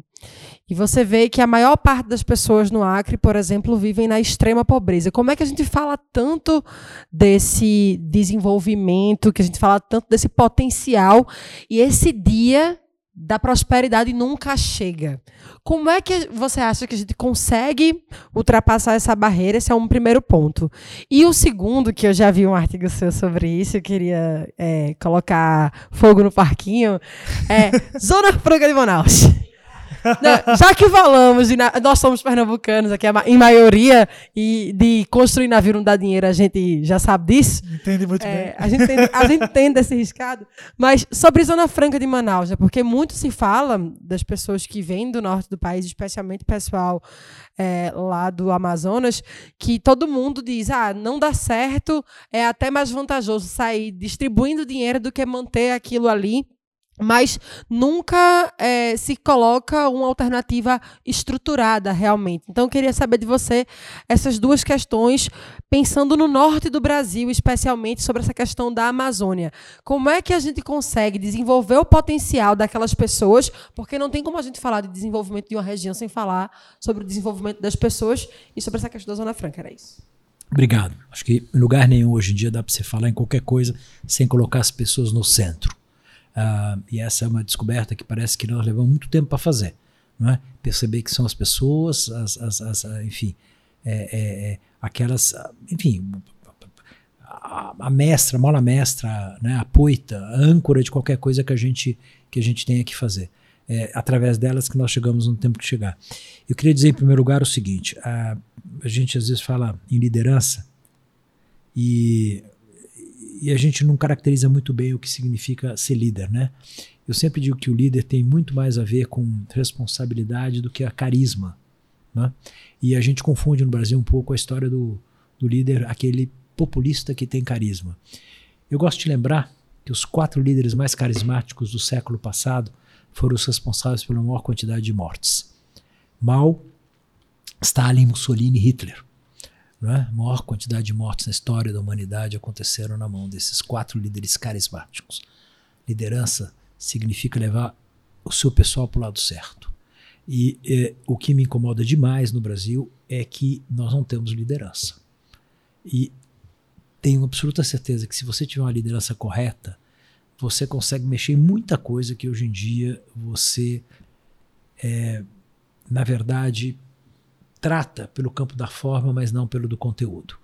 E você vê que a maior parte das pessoas no Acre, por exemplo, vivem na extrema pobreza. Como é que a gente fala tanto desse desenvolvimento, que a gente fala tanto desse potencial e esse dia da prosperidade nunca chega. Como é que você acha que a gente consegue ultrapassar essa barreira? Esse é um primeiro ponto. E o segundo, que eu já vi um artigo seu sobre isso, eu queria é, colocar fogo no parquinho, é Zona Franca de Manaus. Não, já que falamos, de, nós somos pernambucanos aqui, em maioria, e de construir navio não dá dinheiro, a gente já sabe disso. Entende muito é, bem. A gente entende, a gente entende esse riscado. Mas sobre Zona Franca de Manaus, né, porque muito se fala das pessoas que vêm do norte do país, especialmente pessoal é, lá do Amazonas, que todo mundo diz: ah, não dá certo, é até mais vantajoso sair distribuindo dinheiro do que manter aquilo ali mas nunca é, se coloca uma alternativa estruturada realmente. Então, eu queria saber de você essas duas questões, pensando no norte do Brasil, especialmente sobre essa questão da Amazônia. Como é que a gente consegue desenvolver o potencial daquelas pessoas? Porque não tem como a gente falar de desenvolvimento de uma região sem falar sobre o desenvolvimento das pessoas e sobre essa questão da Zona Franca. Era isso. Obrigado. Acho que em lugar nenhum hoje em dia dá para você falar em qualquer coisa sem colocar as pessoas no centro. Uh, e essa é uma descoberta que parece que nós levamos muito tempo para fazer. Não é? Perceber que são as pessoas, as, as, as enfim, é, é, é, aquelas, enfim, a, a, mestra, a mola mestra, né, a poita, a âncora de qualquer coisa que a gente, que a gente tenha que fazer. É através delas que nós chegamos no tempo que chegar. Eu queria dizer, em primeiro lugar, o seguinte: a, a gente às vezes fala em liderança e e a gente não caracteriza muito bem o que significa ser líder, né? Eu sempre digo que o líder tem muito mais a ver com responsabilidade do que a carisma, né? E a gente confunde no Brasil um pouco a história do, do líder, aquele populista que tem carisma. Eu gosto de lembrar que os quatro líderes mais carismáticos do século passado foram os responsáveis pela maior quantidade de mortes: Mao, Stalin, Mussolini e Hitler. Né? A maior quantidade de mortes na história da humanidade aconteceram na mão desses quatro líderes carismáticos. Liderança significa levar o seu pessoal para o lado certo. E eh, o que me incomoda demais no Brasil é que nós não temos liderança. E tenho absoluta certeza que se você tiver uma liderança correta, você consegue mexer em muita coisa que hoje em dia você, é, na verdade, trata pelo campo da forma, mas não pelo do conteúdo.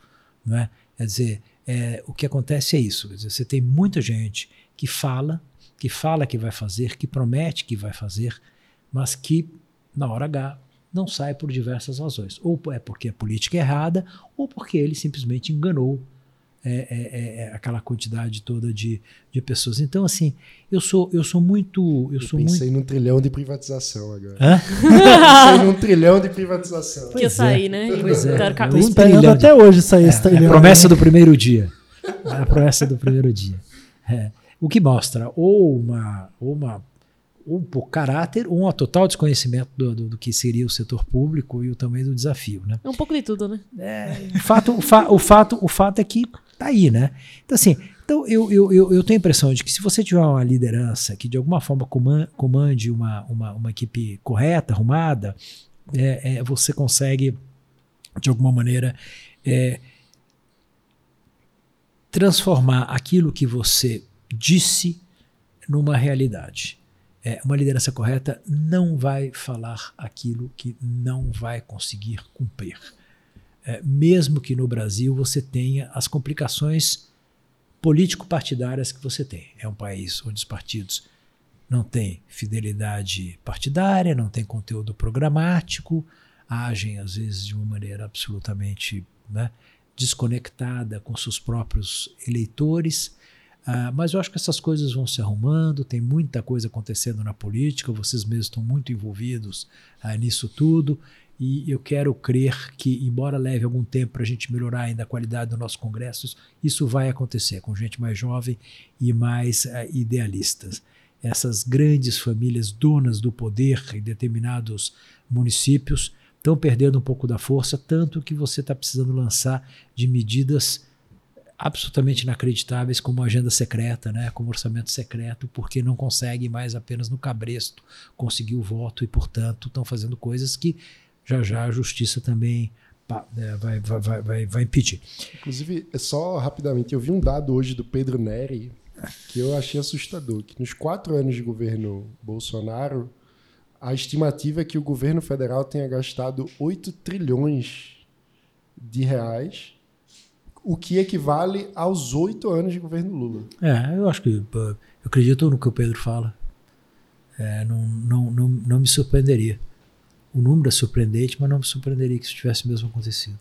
Não é? Quer dizer, é, o que acontece é isso. Dizer, você tem muita gente que fala, que fala que vai fazer, que promete que vai fazer, mas que na hora H, não sai por diversas razões. Ou é porque a política é errada, ou porque ele simplesmente enganou é, é, é, aquela quantidade toda de, de pessoas. Então, assim, eu sou, eu sou muito. Eu, Eu sou pensei muito. num trilhão de privatização agora. Hã? pensei num trilhão de privatização. Que ia Pois é, sair, né? pois é. Teoricamente. Um Esperando trilhão de- até hoje sair esse É, é a trilhão. promessa do primeiro dia. É a promessa do primeiro dia. É. O que mostra ou uma, ou uma ou um pouco caráter ou um total desconhecimento do, do, do que seria o setor público e o tamanho do desafio, né? É um pouco de tudo, né? O fato, o, fa- o fato, o fato é que tá aí, né? Então, assim, então eu, eu, eu, eu tenho a impressão de que se você tiver uma liderança que de alguma forma coman- comande uma, uma, uma equipe correta, arrumada, é, é, você consegue, de alguma maneira, é, transformar aquilo que você disse numa realidade. É, uma liderança correta não vai falar aquilo que não vai conseguir cumprir é, mesmo que no Brasil você tenha as complicações político-partidárias que você tem. É um país onde os partidos não têm fidelidade partidária, não têm conteúdo programático, agem às vezes de uma maneira absolutamente né, desconectada com seus próprios eleitores. Ah, mas eu acho que essas coisas vão se arrumando, tem muita coisa acontecendo na política, vocês mesmos estão muito envolvidos ah, nisso tudo. E eu quero crer que, embora leve algum tempo para a gente melhorar ainda a qualidade do nosso congresso, isso- vai acontecer com gente mais jovem e mais eh, idealistas. Essas grandes famílias donas do poder em determinados municípios estão perdendo um pouco da força, tanto que você está precisando lançar de medidas absolutamente inacreditáveis como agenda secreta, né, como orçamento secreto, porque não conseguem mais apenas no cabresto conseguir o voto e, portanto, estão fazendo coisas que já já a justiça também pá, é, vai, vai, vai, vai, impedir. Inclusive, só rapidamente, eu vi um dado hoje do Pedro Neri que eu achei assustador, que nos quatro anos de governo Bolsonaro, a estimativa é que o governo federal tenha gastado 8 trilhões de reais, o que equivale aos oito anos de governo Lula. É, eu acho que eu acredito no que o Pedro fala. É, não, não, não, não me surpreenderia. O número é surpreendente, mas não me surpreenderia que isso tivesse mesmo acontecido.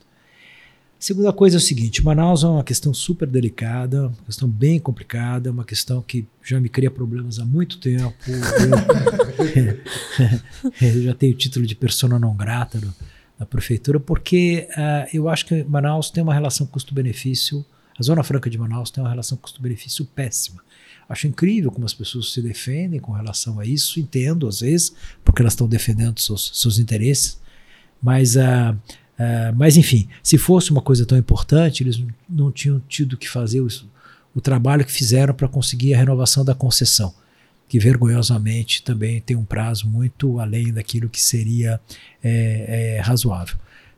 Segunda coisa é o seguinte: Manaus é uma questão super delicada, uma questão bem complicada, uma questão que já me cria problemas há muito tempo. Eu, eu já tenho o título de persona não grata na prefeitura, porque ah, eu acho que Manaus tem uma relação custo-benefício, a Zona Franca de Manaus tem uma relação custo-benefício péssima. Acho incrível como as pessoas se defendem com relação a isso, entendo às vezes, porque elas estão defendendo seus, seus interesses, mas, ah, ah, mas enfim, se fosse uma coisa tão importante, eles não tinham tido que fazer o, o trabalho que fizeram para conseguir a renovação da concessão, que vergonhosamente também tem um prazo muito além daquilo que seria é, é, razoável.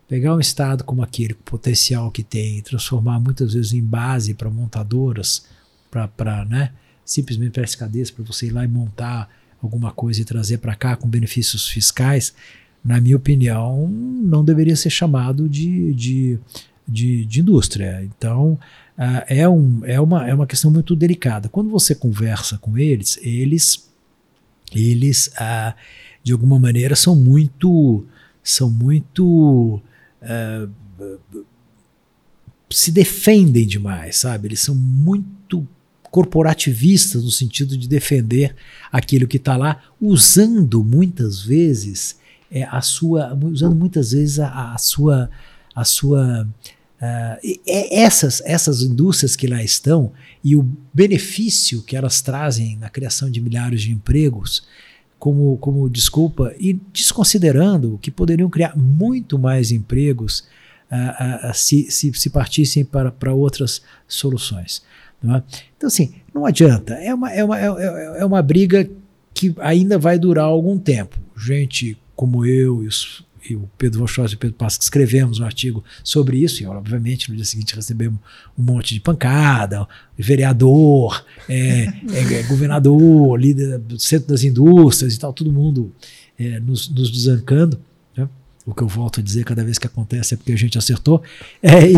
Pegar um estado como aquele, com o potencial que tem, transformar muitas vezes em base para montadoras, para né, simplesmente para escadeias, para você ir lá e montar alguma coisa e trazer para cá com benefícios fiscais, na minha opinião, não deveria ser chamado de, de, de, de indústria. Então, uh, é, um, é, uma, é uma questão muito delicada. Quando você conversa com eles, eles, eles uh, de alguma maneira, são muito. São muito. Uh, se defendem demais, sabe? Eles são muito corporativistas no sentido de defender aquilo que está lá, usando muitas vezes é, a sua, usando muitas vezes a, a sua, a sua uh, essas essas indústrias que lá estão e o benefício que elas trazem na criação de milhares de empregos como, como desculpa e desconsiderando que poderiam criar muito mais empregos uh, uh, se, se, se partissem para, para outras soluções. É? Então, assim, não adianta. É uma, é, uma, é, é uma briga que ainda vai durar algum tempo. Gente como eu e, os, e o Pedro Vochós e o Pedro Passos que escrevemos um artigo sobre isso, e obviamente no dia seguinte recebemos um monte de pancada, vereador, é, é, governador, líder do centro das indústrias e tal, todo mundo é, nos, nos desancando o que eu volto a dizer cada vez que acontece é porque a gente acertou, é, e,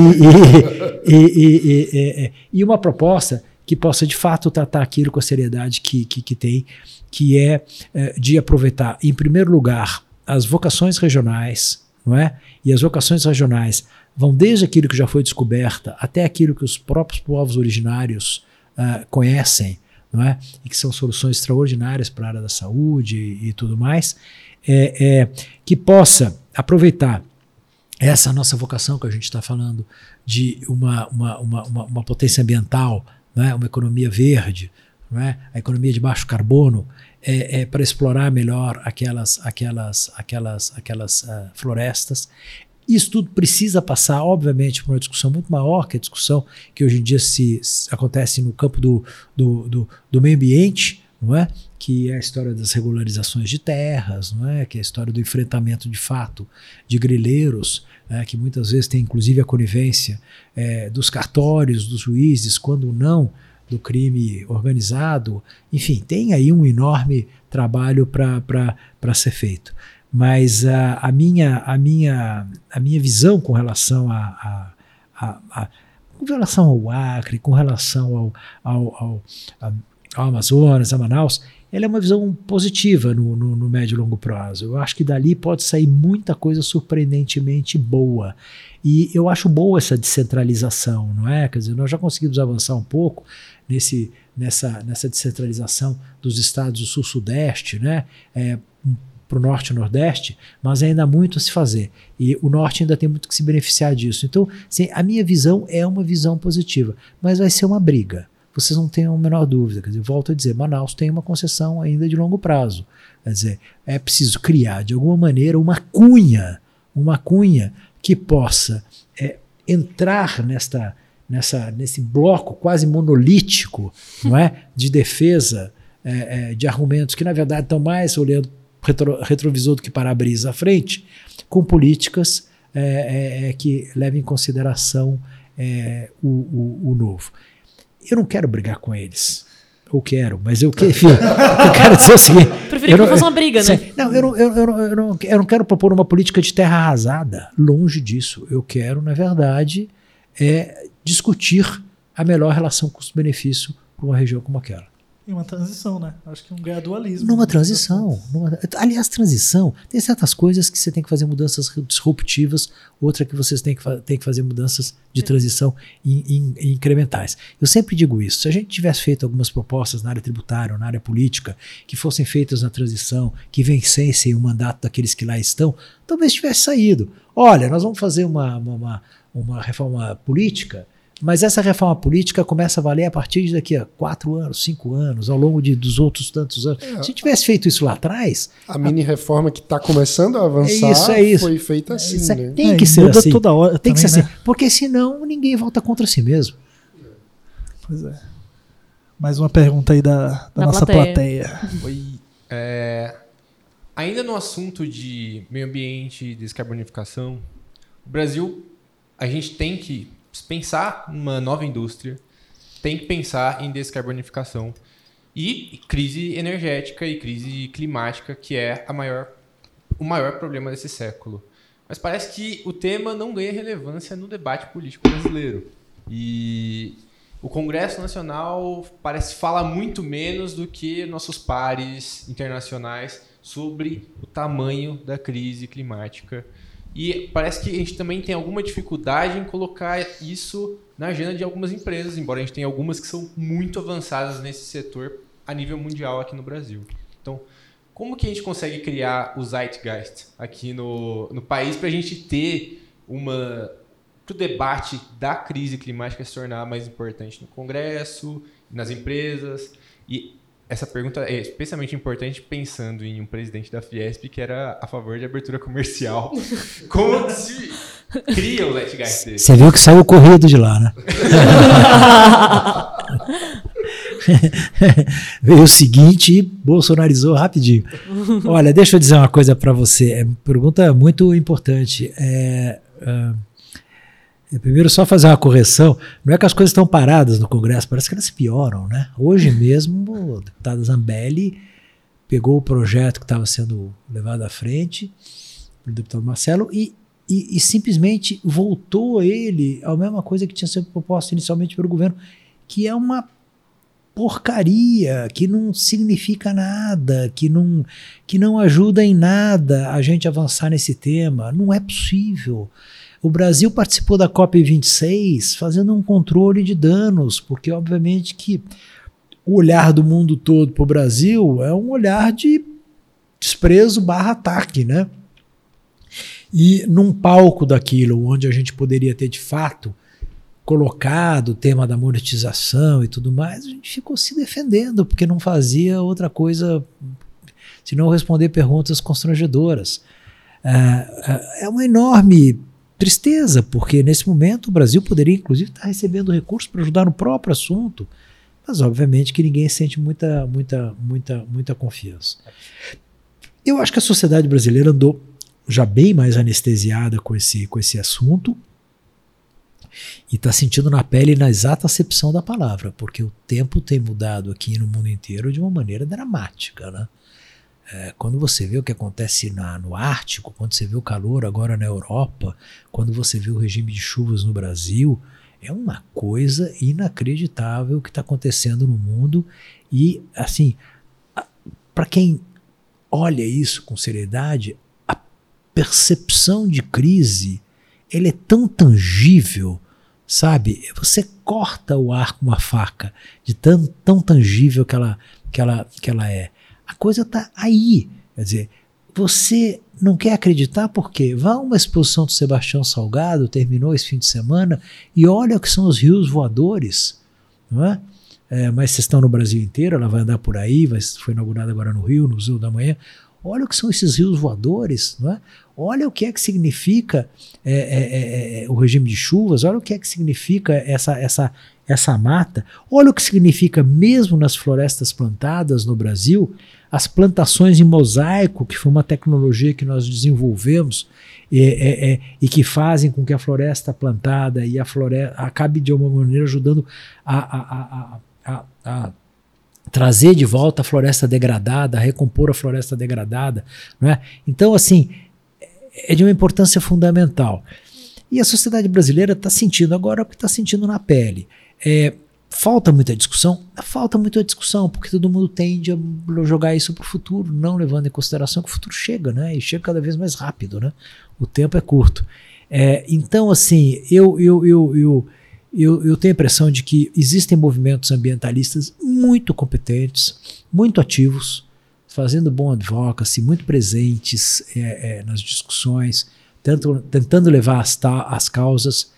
e, e, e, uma proposta que possa de fato tratar aquilo com a seriedade que, que, que tem, que é, é de aproveitar, em primeiro lugar, as vocações regionais, não é? E as vocações regionais vão desde aquilo que já foi descoberta até aquilo que os próprios povos originários uh, conhecem, não é? E que são soluções extraordinárias para a área da saúde e, e tudo mais, é, é, que possa aproveitar essa nossa vocação que a gente está falando de uma, uma, uma, uma, potência ambiental, é? uma economia verde, é? a economia de baixo carbono, é, é para explorar melhor aquelas, aquelas, aquelas, aquelas uh, florestas. Isso tudo precisa passar, obviamente, por uma discussão muito maior, que a discussão que hoje em dia se, se acontece no campo do, do, do, do meio ambiente, não é? que é a história das regularizações de terras, não é? que é a história do enfrentamento de fato de grileiros, é? que muitas vezes tem inclusive a conivência é, dos cartórios, dos juízes, quando não do crime organizado. Enfim, tem aí um enorme trabalho para ser feito. Mas a, a, minha, a, minha, a minha visão com relação a, a, a com relação ao Acre, com relação ao, ao, ao, ao Amazonas, a Manaus, ela é uma visão positiva no, no, no, médio e longo prazo. Eu acho que dali pode sair muita coisa surpreendentemente boa. E eu acho boa essa descentralização, não é? Quer dizer, nós já conseguimos avançar um pouco nesse, nessa, nessa descentralização dos estados do sul-sudeste, né? É, para o norte e nordeste, mas ainda há muito a se fazer. E o norte ainda tem muito que se beneficiar disso. Então, sim, a minha visão é uma visão positiva, mas vai ser uma briga vocês não tenham a menor dúvida. Quer dizer, volto a dizer, Manaus tem uma concessão ainda de longo prazo. Quer dizer, é preciso criar de alguma maneira uma cunha, uma cunha que possa é, entrar nesta, nessa, nesse bloco quase monolítico, não é, de defesa é, é, de argumentos que na verdade estão mais olhando retro, retrovisor do que para a brisa à frente, com políticas é, é, é, que levem em consideração o, o, o novo. Eu não quero brigar com eles. Ou quero, mas eu, enfim, eu quero dizer o seguinte. Preferia que não fosse uma briga, né? Não, eu não, eu, eu, eu, não, eu não quero propor uma política de terra arrasada. Longe disso. Eu quero, na verdade, é discutir a melhor relação custo-benefício para uma região como aquela. E uma transição, né? Acho que um gradualismo. Numa transição. Numa, aliás, transição, tem certas coisas que você tem que fazer mudanças disruptivas, outra que vocês têm que, têm que fazer mudanças de transição in, in, incrementais. Eu sempre digo isso. Se a gente tivesse feito algumas propostas na área tributária ou na área política que fossem feitas na transição, que vencessem o mandato daqueles que lá estão, talvez tivesse saído. Olha, nós vamos fazer uma, uma, uma reforma política mas essa reforma política começa a valer a partir de daqui a quatro anos, cinco anos, ao longo de, dos outros tantos anos. É, Se tivesse feito isso lá atrás. A, a mini reforma que está começando a avançar é isso, é isso. foi feita assim. É, né? Tem que ser assim. toda hora. Tem também, que ser assim. Né? Porque senão ninguém volta contra si mesmo. Pois é. Mais uma pergunta aí da, da, da nossa plateia. plateia. Oi. É, ainda no assunto de meio ambiente e descarbonificação, o Brasil, a gente tem que pensar numa nova indústria, tem que pensar em descarbonificação e crise energética e crise climática, que é a maior, o maior problema desse século. Mas parece que o tema não ganha relevância no debate político brasileiro. E o Congresso Nacional parece falar muito menos do que nossos pares internacionais sobre o tamanho da crise climática e parece que a gente também tem alguma dificuldade em colocar isso na agenda de algumas empresas, embora a gente tenha algumas que são muito avançadas nesse setor a nível mundial aqui no Brasil. Então, como que a gente consegue criar o Zeitgeist aqui no, no país para a gente ter uma o debate da crise climática se tornar mais importante no Congresso, nas empresas e essa pergunta é especialmente importante pensando em um presidente da Fiesp que era a favor de abertura comercial. Como se cria o Let Guy Você viu que saiu corrido de lá, né? Veio o seguinte e bolsonarizou rapidinho. Olha, deixa eu dizer uma coisa para você. É uma pergunta muito importante. É, uh, Primeiro, só fazer uma correção. Não é que as coisas estão paradas no Congresso, parece que elas pioram, né? Hoje mesmo, o deputado Zambelli pegou o projeto que estava sendo levado à frente pelo deputado Marcelo e, e, e, simplesmente voltou ele à mesma coisa que tinha sido proposta inicialmente pelo governo, que é uma porcaria, que não significa nada, que não, que não ajuda em nada a gente avançar nesse tema. Não é possível. O Brasil participou da COP26 fazendo um controle de danos, porque obviamente que o olhar do mundo todo para o Brasil é um olhar de desprezo barra ataque, né? E num palco daquilo, onde a gente poderia ter de fato colocado o tema da monetização e tudo mais, a gente ficou se defendendo, porque não fazia outra coisa senão responder perguntas constrangedoras. É, é uma enorme tristeza, porque nesse momento o Brasil poderia, inclusive, estar recebendo recursos para ajudar no próprio assunto, mas obviamente que ninguém sente muita, muita, muita, muita confiança. Eu acho que a sociedade brasileira andou já bem mais anestesiada com esse, com esse assunto e está sentindo na pele na exata acepção da palavra, porque o tempo tem mudado aqui no mundo inteiro de uma maneira dramática. Né? É, quando você vê o que acontece na, no Ártico, quando você vê o calor agora na Europa, quando você vê o regime de chuvas no Brasil, é uma coisa inacreditável o que está acontecendo no mundo. E, assim, para quem olha isso com seriedade, a percepção de crise ele é tão tangível, sabe? Você corta o ar com uma faca, de tão, tão tangível que ela, que, ela, que ela é. A coisa está aí. Quer dizer, você não quer acreditar porque vá a uma exposição do Sebastião Salgado, terminou esse fim de semana, e olha o que são os rios voadores, não é? é mas vocês estão no Brasil inteiro, ela vai andar por aí, vai, foi inaugurada agora no Rio, no Museu da Manhã. Olha o que são esses rios voadores, não é? Olha o que é que significa é, é, é, é, o regime de chuvas, olha o que é que significa essa, essa, essa mata, olha o que significa, mesmo nas florestas plantadas no Brasil, as plantações em mosaico, que foi uma tecnologia que nós desenvolvemos é, e que fazem com que a floresta plantada e a floresta acabe de alguma maneira ajudando a, a, a, a trazer de volta a floresta degradada, a recompor a floresta degradada. Não é? Então, assim, é de uma importância fundamental. E a sociedade brasileira está sentindo agora o que está sentindo na pele. É, falta muita discussão? Falta muita discussão, porque todo mundo tende a jogar isso para o futuro, não levando em consideração que o futuro chega, né? E chega cada vez mais rápido, né? O tempo é curto. É, então, assim, eu, eu, eu, eu, eu, eu tenho a impressão de que existem movimentos ambientalistas muito competentes, muito ativos, fazendo bom advocacy, muito presentes é, é, nas discussões, tanto, tentando levar as, as causas.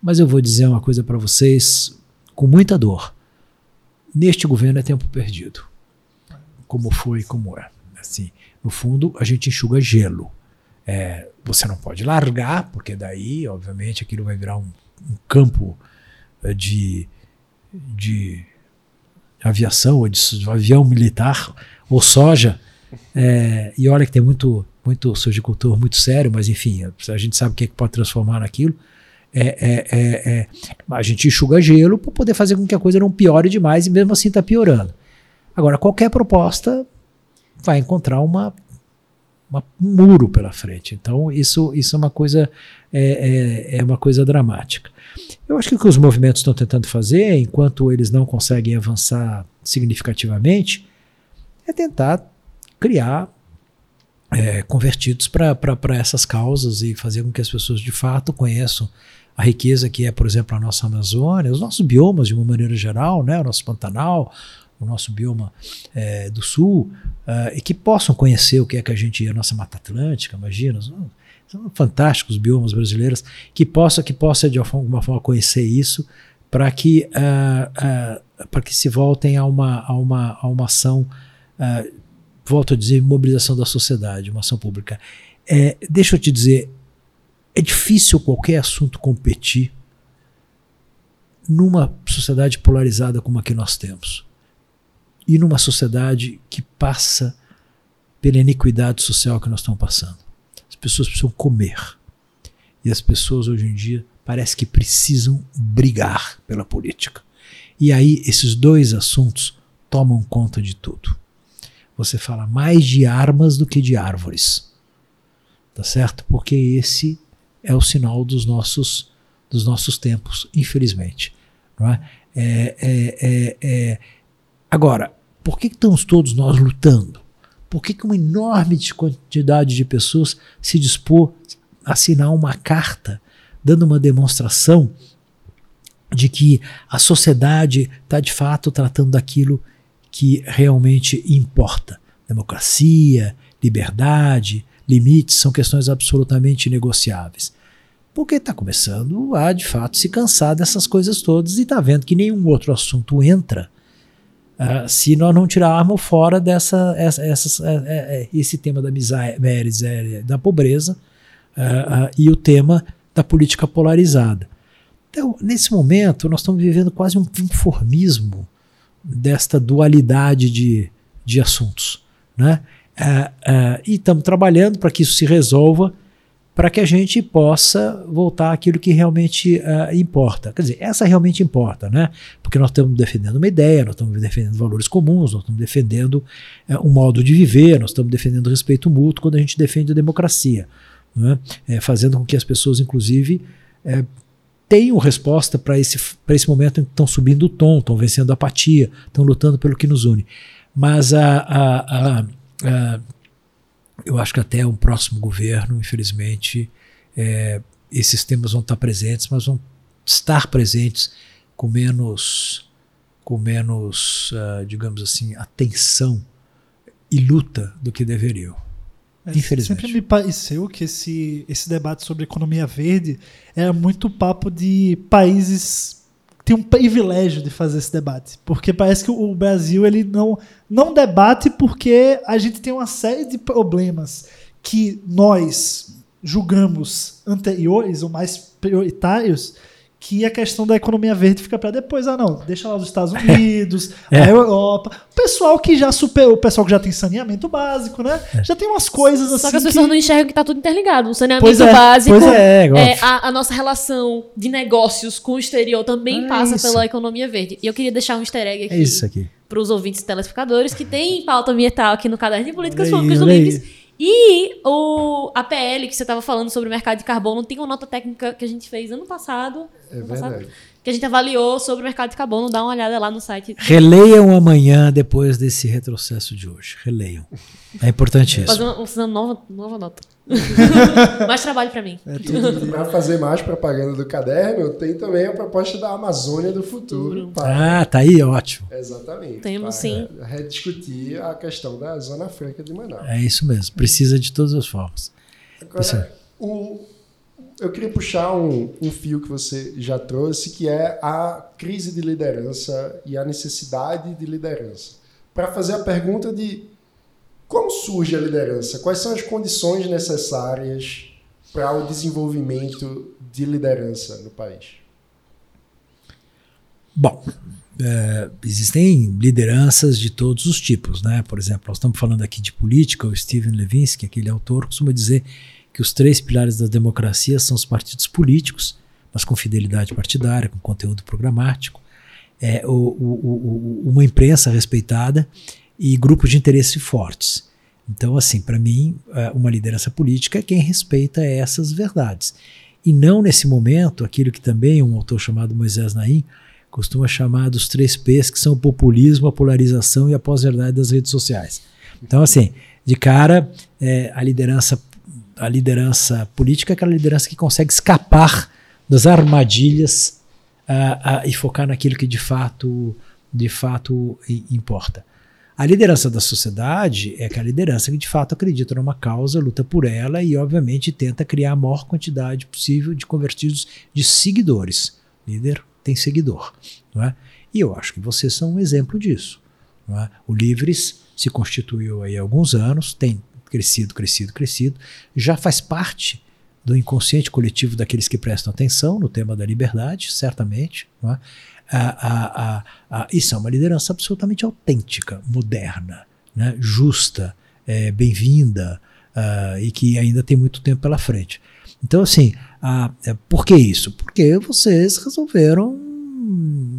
Mas eu vou dizer uma coisa para vocês com muita dor. Neste governo é tempo perdido. Como foi, como é. Assim, no fundo, a gente enxuga gelo. É, você não pode largar, porque daí, obviamente, aquilo vai virar um, um campo é, de, de aviação ou de avião militar ou soja. É, e olha que tem muito, muito sojicultor muito sério, mas enfim, a gente sabe o que, é que pode transformar naquilo. É, é, é, é a gente enxuga gelo para poder fazer com que a coisa não piore demais e mesmo assim está piorando. Agora, qualquer proposta vai encontrar uma, uma, um muro pela frente. Então, isso, isso é uma coisa é, é, é uma coisa dramática. Eu acho que o que os movimentos estão tentando fazer, enquanto eles não conseguem avançar significativamente, é tentar criar é, convertidos para essas causas e fazer com que as pessoas de fato conheçam a riqueza que é, por exemplo, a nossa Amazônia, os nossos biomas de uma maneira geral, né, o nosso Pantanal, o nosso bioma é, do Sul, uh, e que possam conhecer o que é que a gente, a nossa Mata Atlântica, imagina, são fantásticos biomas brasileiros, que possa, que possa de alguma forma conhecer isso, para que, uh, uh, para que se voltem a uma, a uma, a uma ação volto a dizer, mobilização da sociedade, uma ação pública. É, deixa eu te dizer, é difícil qualquer assunto competir numa sociedade polarizada como a que nós temos. E numa sociedade que passa pela iniquidade social que nós estamos passando. As pessoas precisam comer. E as pessoas hoje em dia parece que precisam brigar pela política. E aí esses dois assuntos tomam conta de tudo você fala mais de armas do que de árvores. Tá certo? Porque esse é o sinal dos nossos, dos nossos tempos, infelizmente. Não é? É, é, é, é Agora, por que estamos todos nós lutando? Por que, que uma enorme quantidade de pessoas se dispôs a assinar uma carta dando uma demonstração de que a sociedade está de fato tratando daquilo que realmente importa? Democracia, liberdade, limites são questões absolutamente negociáveis. Porque está começando a, de fato, se cansar dessas coisas todas e está vendo que nenhum outro assunto entra uh, se nós não tirarmos fora dessa, essa, essa, é, é, é, esse tema da miséria, da pobreza uh, uh, e o tema da política polarizada. Então, nesse momento, nós estamos vivendo quase um conformismo desta dualidade de, de assuntos. Né? Uh, uh, e estamos trabalhando para que isso se resolva, para que a gente possa voltar àquilo que realmente uh, importa. Quer dizer, essa realmente importa, né? Porque nós estamos defendendo uma ideia, nós estamos defendendo valores comuns, nós estamos defendendo um modo de viver, nós estamos defendendo respeito mútuo quando a gente defende a democracia. Né? É, fazendo com que as pessoas, inclusive, é, tenham resposta para esse, esse momento em que estão subindo o tom, estão vencendo a apatia, estão lutando pelo que nos une. Mas a, a, a Uh, eu acho que até um próximo governo, infelizmente, é, esses temas vão estar presentes, mas vão estar presentes com menos, com menos, uh, digamos assim, atenção e luta do que deveriam. É, Infelizmente. Sempre me pareceu que esse, esse debate sobre economia verde era muito papo de países tem um privilégio de fazer esse debate, porque parece que o Brasil ele não, não debate porque a gente tem uma série de problemas que nós julgamos anteriores ou mais prioritários que a questão da economia verde fica para depois. Ah, não, deixa lá os Estados Unidos, é. a Europa. O pessoal que já superou, o pessoal que já tem saneamento básico, né? É. Já tem umas coisas assim. Só que as pessoas que... não enxergam que tá tudo interligado. O saneamento é, básico, é, é a, a, nossa relação de negócios com o exterior também é passa isso. pela economia verde. E eu queria deixar um easter egg aqui. É isso aqui. Para os ouvintes telespectadores que tem pauta ambiental aqui no Caderno de Políticas Públicas do Livres. E o, a PL que você estava falando sobre o mercado de carbono tem uma nota técnica que a gente fez ano passado. É ano verdade. Passado, que a gente avaliou sobre o mercado de carbono. Dá uma olhada lá no site. Releiam amanhã depois desse retrocesso de hoje. Releiam. É importante isso. Fazer uma, uma nova, nova nota. mais trabalho para mim. É para fazer mais propaganda do caderno, tem também a proposta da Amazônia do Futuro. Para... Ah, tá aí, ótimo. Exatamente. Temos sim. Rediscutir a questão da Zona Franca de Manaus. É isso mesmo. Precisa de todas as formas. Agora, o, eu queria puxar um, um fio que você já trouxe, que é a crise de liderança e a necessidade de liderança. Para fazer a pergunta de como surge a liderança? Quais são as condições necessárias para o desenvolvimento de liderança no país? Bom, é, existem lideranças de todos os tipos, né? Por exemplo, nós estamos falando aqui de política, o Steven Levinsky, aquele autor, costuma dizer que os três pilares da democracia são os partidos políticos, mas com fidelidade partidária, com conteúdo programático, é, o, o, o, uma imprensa respeitada e grupos de interesse fortes. Então, assim, para mim, é, uma liderança política é quem respeita essas verdades. E não nesse momento, aquilo que também um autor chamado Moisés Naim costuma chamar dos três P's, que são o populismo, a polarização e a pós-verdade das redes sociais. Então, assim, de cara, é, a liderança a liderança política é aquela liderança que consegue escapar das armadilhas uh, uh, e focar naquilo que de fato, de fato importa. A liderança da sociedade é aquela liderança que de fato acredita numa causa, luta por ela e, obviamente, tenta criar a maior quantidade possível de convertidos de seguidores. Líder tem seguidor. Não é? E eu acho que vocês são um exemplo disso. É? O Livres se constituiu aí há alguns anos, tem crescido, crescido, crescido, já faz parte do inconsciente coletivo daqueles que prestam atenção no tema da liberdade, certamente. É? a, a, a, isso é uma liderança absolutamente autêntica, moderna, né? justa, é, bem-vinda uh, e que ainda tem muito tempo pela frente. Então, assim, uh, por que isso? Porque vocês resolveram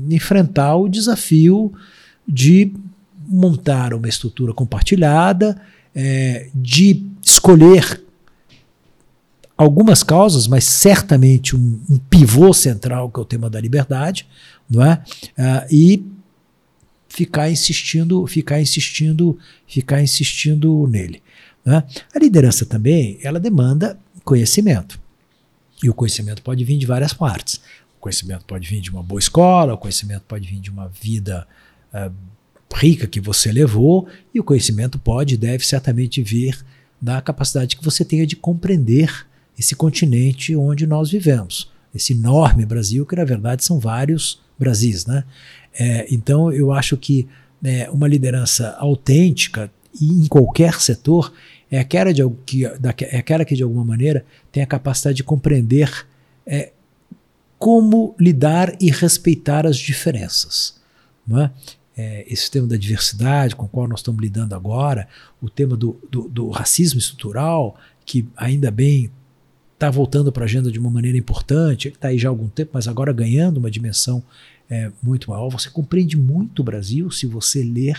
enfrentar o desafio de montar uma estrutura compartilhada, é, de escolher algumas causas, mas certamente um, um, pivô central que é o tema da liberdade, não é? Uh, e ficar insistindo, ficar insistindo, ficar insistindo nele. Né? A liderança também, ela demanda conhecimento. E o conhecimento pode vir de várias partes. O conhecimento pode vir de uma boa escola, o conhecimento pode vir de uma vida uh, rica que você levou, e o conhecimento pode e deve certamente vir da capacidade que você tenha de compreender esse continente onde nós vivemos. Esse enorme Brasil, que na verdade são vários Brasis. Né? É, então, eu acho que né, uma liderança autêntica em qualquer setor é aquela, de, que, é aquela que, de alguma maneira, tem a capacidade de compreender é, como lidar e respeitar as diferenças. É? É, esse tema da diversidade com o qual nós estamos lidando agora, o tema do, do, do racismo estrutural, que ainda bem está voltando para a agenda de uma maneira importante, está aí já há algum tempo, mas agora ganhando uma dimensão é, muito maior. Você compreende muito o Brasil se você ler,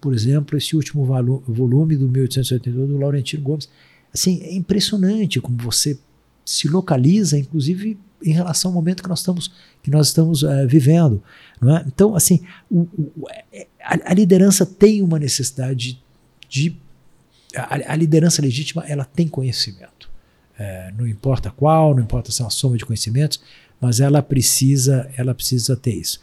por exemplo, esse último volume do 1882 do Laurentino Gomes. Assim, é impressionante como você se localiza, inclusive em relação ao momento que nós estamos, que nós estamos uh, vivendo. É? Então, assim, o, o, é, a, a, liderança tem uma necessidade de. A, a liderança legítima ela tem conhecimento. É, não importa qual, não importa se é uma soma de conhecimentos, mas ela precisa, ela precisa ter isso.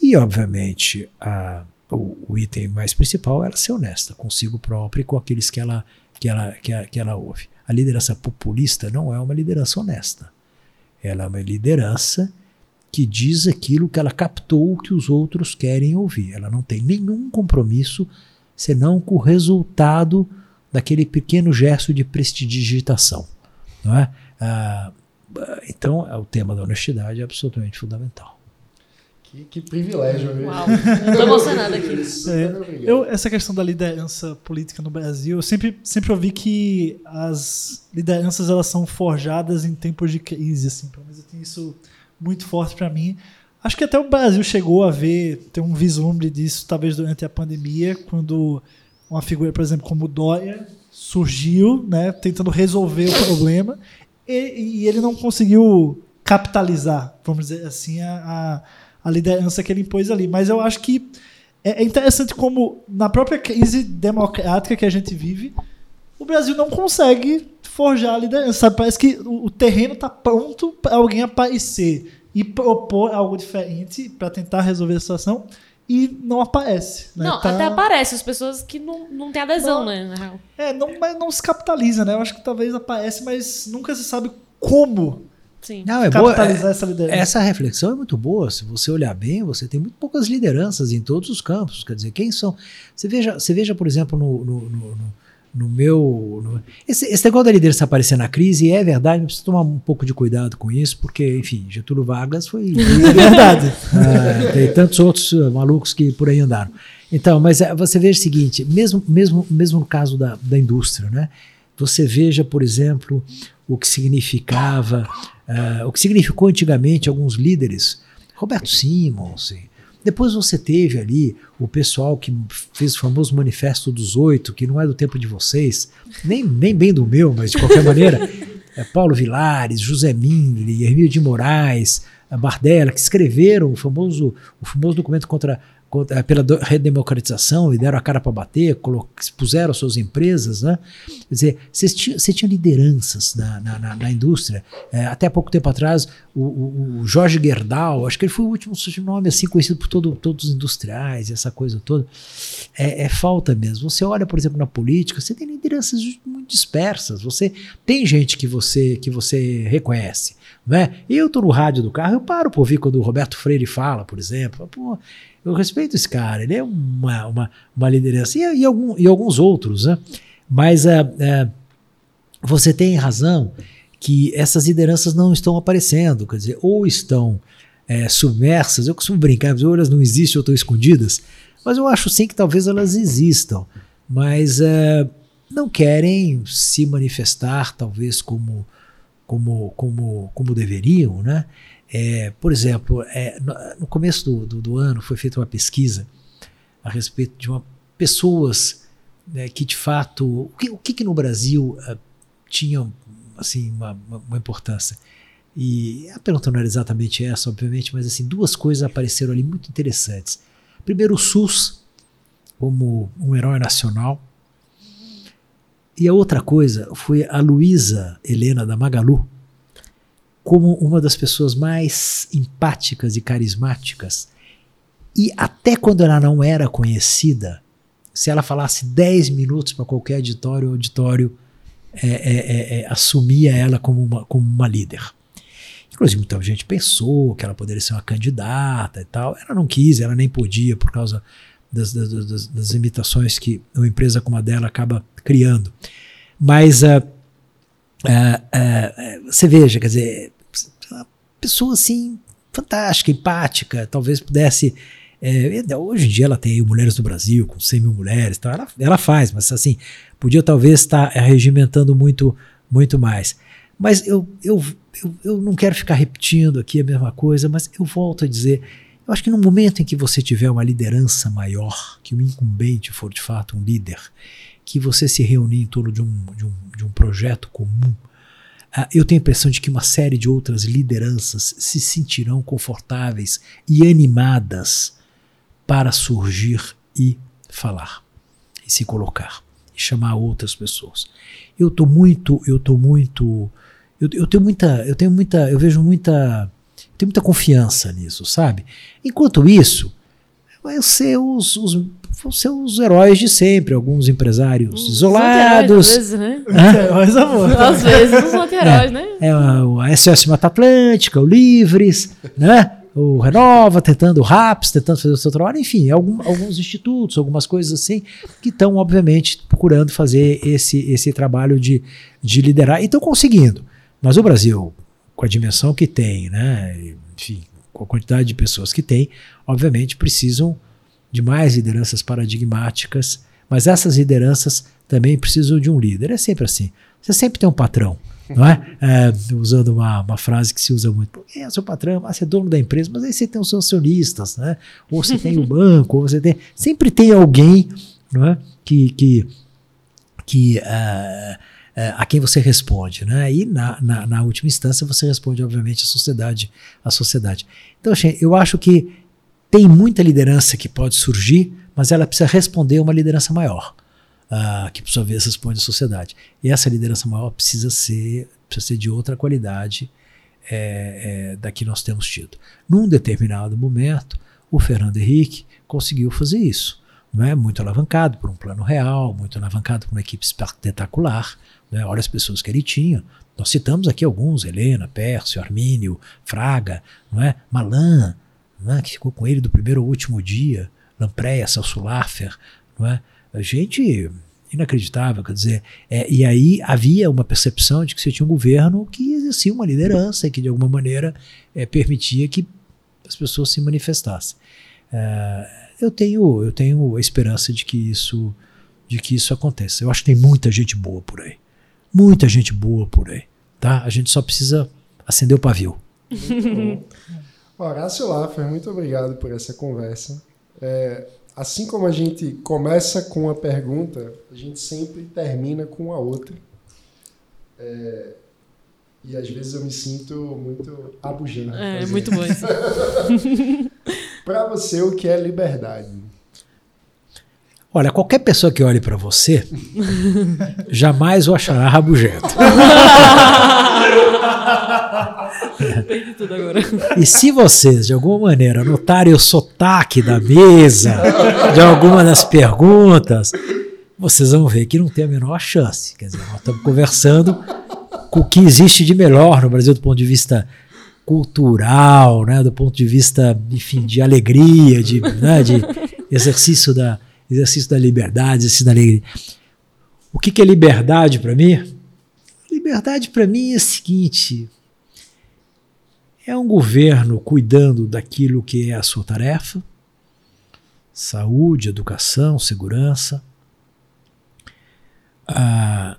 E, obviamente, a, o, o, item mais principal é ela ser honesta consigo própria e com aqueles que ela, que ela, que, a, que ela ouve. A liderança populista não é uma liderança honesta. Ela é uma liderança que diz aquilo que ela captou que os outros querem ouvir. Ela não tem nenhum compromisso senão com o resultado daquele pequeno gesto de prestidigitação. Não é? Ah, então, é o tema da honestidade é absolutamente fundamental. Que, que privilégio, viu? Uau, estou emocionada aqui. É, eu, essa questão da liderança política no Brasil, eu sempre, sempre ouvi que as lideranças elas são forjadas em tempos de crise, assim, pelo menos eu tenho isso muito forte para mim. Acho que até o Brasil chegou a ver, ter um vislumbre disso, talvez durante a pandemia, quando uma figura, por exemplo, como Dória surgiu, né, tentando resolver o problema, e, e ele não conseguiu capitalizar, vamos dizer assim, a, a a liderança que ele impôs ali. Mas eu acho que é, é interessante como, na própria crise democrática que a gente vive, o Brasil não consegue forjar a liderança. Sabe? Parece que o, terreno está pronto para alguém aparecer e propor algo diferente para tentar resolver a situação e não aparece. Né? Não, tá... até aparece, as pessoas que não, não têm adesão, não, né, na real. É, não, mas não se capitaliza, né? Eu acho que talvez aparece, mas nunca se sabe como Sim. Não, é boa, é, essa liderança. Essa reflexão é muito boa. Se você olhar bem, você tem muito poucas lideranças em todos os campos. Quer dizer, quem são. Você veja, você veja por exemplo, no, no, no, no meu. No, esse, esse negócio da liderança aparecer na crise é verdade, precisa tomar um pouco de cuidado com isso, porque, enfim, Getúlio Vargas foi. é verdade. Ah, tem tantos outros uh, malucos que por aí andaram. Então, mas uh, você veja o seguinte: mesmo, mesmo, mesmo no caso da, da indústria, né? Você veja, por exemplo, o que significava uh, o que significou antigamente alguns líderes, Roberto Simons. Depois você teve ali o pessoal que fez o famoso Manifesto dos Oito, que não é do tempo de vocês, nem, nem bem do meu, mas de qualquer maneira. É Paulo Vilares, José Mindli, Hermílio de Moraes, Bardella, que escreveram o famoso, o famoso documento contra pela redemocratização e deram a cara para bater, expuseram suas empresas. Né? Quer dizer, você tinha, você tinha lideranças na, na, na indústria. É, até pouco tempo atrás, o, o, o, Jorge Gerdau, acho que ele foi o último nome assim, conhecido por todo, todos os industriais, essa coisa toda. É, é, falta mesmo. Você olha, por exemplo, na política, você tem lideranças muito dispersas. Você tem gente que você, que você reconhece. Né? Eu estou no rádio do carro, eu paro para ouvir quando o Roberto Freire fala, por exemplo. Pô, eu respeito esse cara, ele é uma, uma, uma liderança, e, e, algum, e alguns outros, né? Mas uh, uh, você tem razão que essas lideranças não estão aparecendo, quer dizer, ou estão é, submersas, eu costumo brincar, ou elas não existem ou estão escondidas, mas eu acho sim que talvez elas existam, mas uh, não querem se manifestar talvez como, como, como, como deveriam, né? É, por exemplo, é, no, começo do, do, do, ano foi feita uma pesquisa a respeito de uma, pessoas né, que de fato. O que, o que, que no Brasil uh, tinha assim, uma, uma, importância? E a pergunta não era exatamente essa, obviamente, mas assim, duas coisas apareceram ali muito interessantes. Primeiro o SUS, como um herói nacional. E a outra coisa foi a Luísa Helena da Magalu, como uma das pessoas mais empáticas e carismáticas. E até quando ela não era conhecida, se ela falasse 10 minutos para qualquer auditório, o auditório é, é, é, é, assumia ela como uma, como uma líder. Inclusive, muita gente pensou que ela poderia ser uma candidata e tal. Ela não quis, ela nem podia por causa das, das, das, das limitações que uma empresa como a dela acaba criando. Mas uh, uh, uh, você veja, quer dizer, uma pessoa assim, fantástica, empática, talvez pudesse é, hoje em dia ela tem Mulheres do Brasil, com 100 mil mulheres, então ela, ela faz, mas assim, podia talvez estar tá regimentando muito, muito mais. Mas eu, eu, eu, eu não quero ficar repetindo aqui a mesma coisa, mas eu volto a dizer, eu acho que no momento em que você tiver uma liderança maior, que o incumbente for de fato um líder, que você se reunir em torno de um, de um, de um projeto comum, uh, eu tenho a impressão de que uma série de outras lideranças se sentirão confortáveis e animadas para surgir e falar, e se colocar, e chamar outras pessoas. Eu estou muito, eu estou muito, eu, eu tenho muita, eu tenho muita, eu vejo muita, tenho muita confiança nisso, sabe? Enquanto isso, vai ser os, os vão ser os heróis de sempre, alguns empresários isolados. Às vezes, né? Heróis, amor. Às vezes não são heróis, né? É, a SOS Mata Atlântica, o Livres, né? o Renova, tentando o RAPS, tentando fazer o seu trabalho, enfim, algum, alguns institutos, algumas coisas assim, que estão, obviamente, procurando fazer esse, esse trabalho de, de liderar e estão conseguindo. Mas o Brasil, com a dimensão que tem, né, enfim, com a quantidade de pessoas que tem, obviamente precisam de mais lideranças paradigmáticas, mas essas lideranças também precisam de um líder. É sempre assim. Você sempre tem um patrão não é? é usando uma, uma, frase que se usa muito. Quem é seu patrão? Ah, você é dono da empresa, mas aí você tem os acionistas, né? Ou você tem o banco, ou você tem. Sempre tem alguém não é? que. que, que uh, a quem você responde, né? E na, na, na, última instância você responde, obviamente, à sociedade, à sociedade. Então, eu acho que tem muita liderança que pode surgir, mas ela precisa responder a uma liderança maior uh, que por sua vez responde à sociedade. E essa liderança maior precisa ser, precisa ser de outra qualidade é, é, da que nós temos tido. Num determinado momento, o Fernando Henrique conseguiu fazer isso. Não é? Muito alavancado por um plano real, muito alavancado por uma equipe espetacular. Né? Olha as pessoas que ele tinha. Nós citamos aqui alguns: Helena, Pércio, Armínio, Fraga, não é? Malan, não é? que ficou com ele do primeiro ao último dia, Lampreia, Celso Laffer, não é? gente inacreditável, quer dizer, é, e aí havia uma percepção de que você tinha um governo que exercia uma liderança e que de alguma maneira é, permitia que as pessoas se manifestassem. É, eu tenho eu tenho a esperança de que isso de que isso aconteça. Eu acho que tem muita gente boa por aí, muita gente boa por aí, tá? A gente só precisa acender o pavio. Horácio Laffer, muito obrigado por essa conversa. É, assim como a gente começa com uma pergunta, a gente sempre termina com a outra. É, e às vezes eu me sinto muito abujando. É, muito bom isso. para você, o que é liberdade? Olha, qualquer pessoa que olhe para você jamais o achará rabugento. Entendi tudo agora. E se vocês, de alguma maneira, notarem o sotaque da mesa, de alguma das perguntas, vocês vão ver que não tem a menor chance. Quer dizer, nós estamos conversando com o que existe de melhor no Brasil do ponto de vista cultural, né, do ponto de vista, enfim, de alegria, de, né, de exercício da, exercício da liberdade, exercício da alegria. O que, que é liberdade para mim? Liberdade para mim é o seguinte: é um governo cuidando daquilo que é a sua tarefa, saúde, educação, segurança, ah,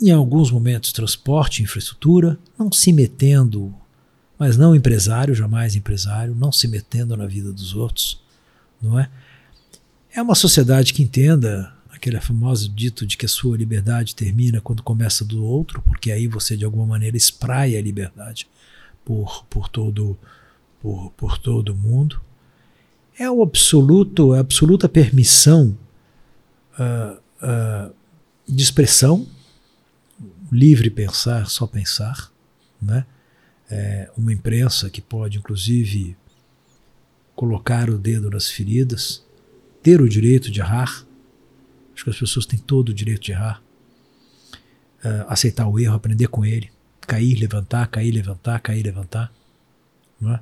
em alguns momentos transporte, infraestrutura, não se metendo, mas não empresário, jamais empresário, não se metendo na vida dos outros, não é? É uma sociedade que entenda aquele famoso dito de que a sua liberdade termina quando começa do outro, porque aí você de alguma maneira espraia a liberdade por, por todo por, por todo mundo. é o absoluto, a absoluta permissão uh, uh, de expressão, livre pensar, só pensar, né? É uma imprensa que pode, inclusive, colocar o dedo nas feridas, ter o direito de errar. Acho que as pessoas têm todo o direito de errar. Uh, aceitar o erro, aprender com ele, cair, levantar, cair, levantar, cair, levantar. Não é?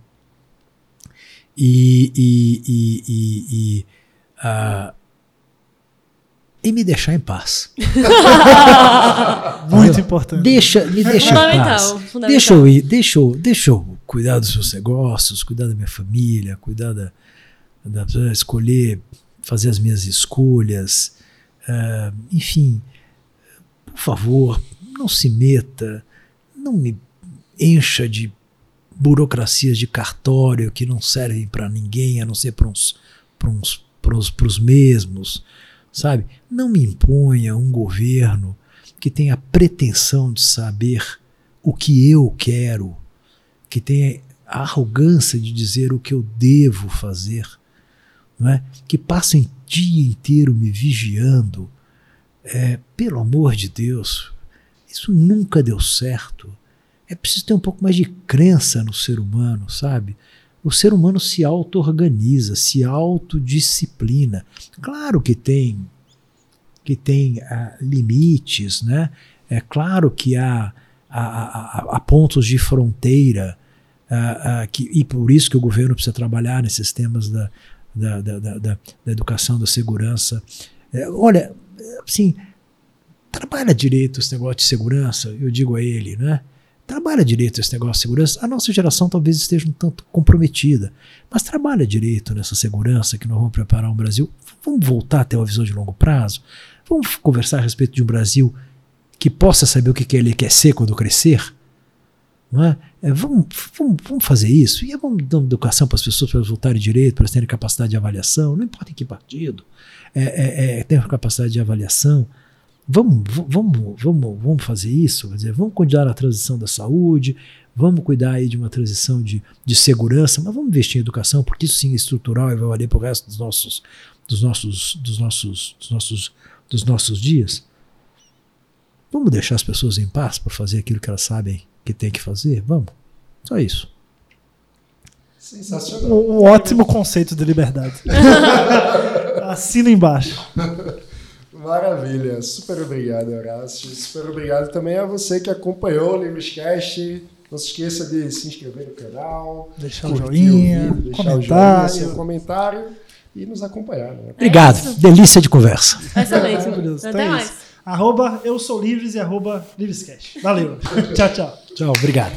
E, e, e, e, e, uh, e me deixar em paz. Muito importante. Deixa, me deixa em paz. Deixa eu ir, deixa eu, deixa eu cuidar dos meus negócios, cuidar da minha família, cuidar da, da escolher, fazer as minhas escolhas. Uh, enfim, por favor, não se meta, não me encha de burocracias de cartório que não servem para ninguém, a não ser para uns, uns, os mesmos, sabe? Não me imponha um governo que tenha a pretensão de saber o que eu quero, que tenha a arrogância de dizer o que eu devo fazer, é? que passa o dia inteiro me vigiando. É, pelo amor de Deus, isso nunca deu certo. É preciso ter um pouco mais de crença no ser humano, sabe? O ser humano se auto-organiza, se autodisciplina. Claro que tem que tem uh, limites, né? É claro que há, há, há, há pontos de fronteira uh, uh, que, e por isso que o governo precisa trabalhar nesses temas da, da, da, da, da educação, da segurança. É, olha, assim, trabalha direito esse negócio de segurança, eu digo a ele, né? trabalha direito esse negócio de segurança. A nossa geração talvez esteja um tanto comprometida, mas trabalha direito nessa segurança que nós vamos preparar um Brasil. Vamos voltar a ter uma visão de longo prazo. Vamos conversar a respeito de um Brasil que possa saber o que ele quer ser quando crescer. Não é? É, vamos, vamos, vamos, fazer isso. E vamos dar educação para as pessoas para voltarem direito, para terem capacidade de avaliação. Não importa em que partido, é, é, é ter capacidade de avaliação. Vamos, vamos, vamos, vamos fazer isso, quer dizer, vamos cuidar da transição da saúde, vamos cuidar aí de uma transição de, de segurança, mas vamos investir em educação, porque isso sim é estrutural e vai valer para o resto dos nossos, dos nossos, dos nossos, dos nossos, dos nossos dias. Vamos deixar as pessoas em paz para fazer aquilo que elas sabem que tem que fazer? Vamos. Só isso. Sensacional. Um, um ótimo conceito de liberdade. Assina embaixo. Maravilha, super obrigado, Horácio. Super obrigado também a você que acompanhou o Livrescast. Não se esqueça de se inscrever no canal, deixar o joinha, o vídeo, deixar comentário. o joinha, seu comentário e nos acompanhar. Né? Obrigado, é delícia de conversa. Excelente. Até então é mais. Arroba eu sou Livres e arroba Livrescast. Valeu. tchau, tchau. Tchau, obrigado.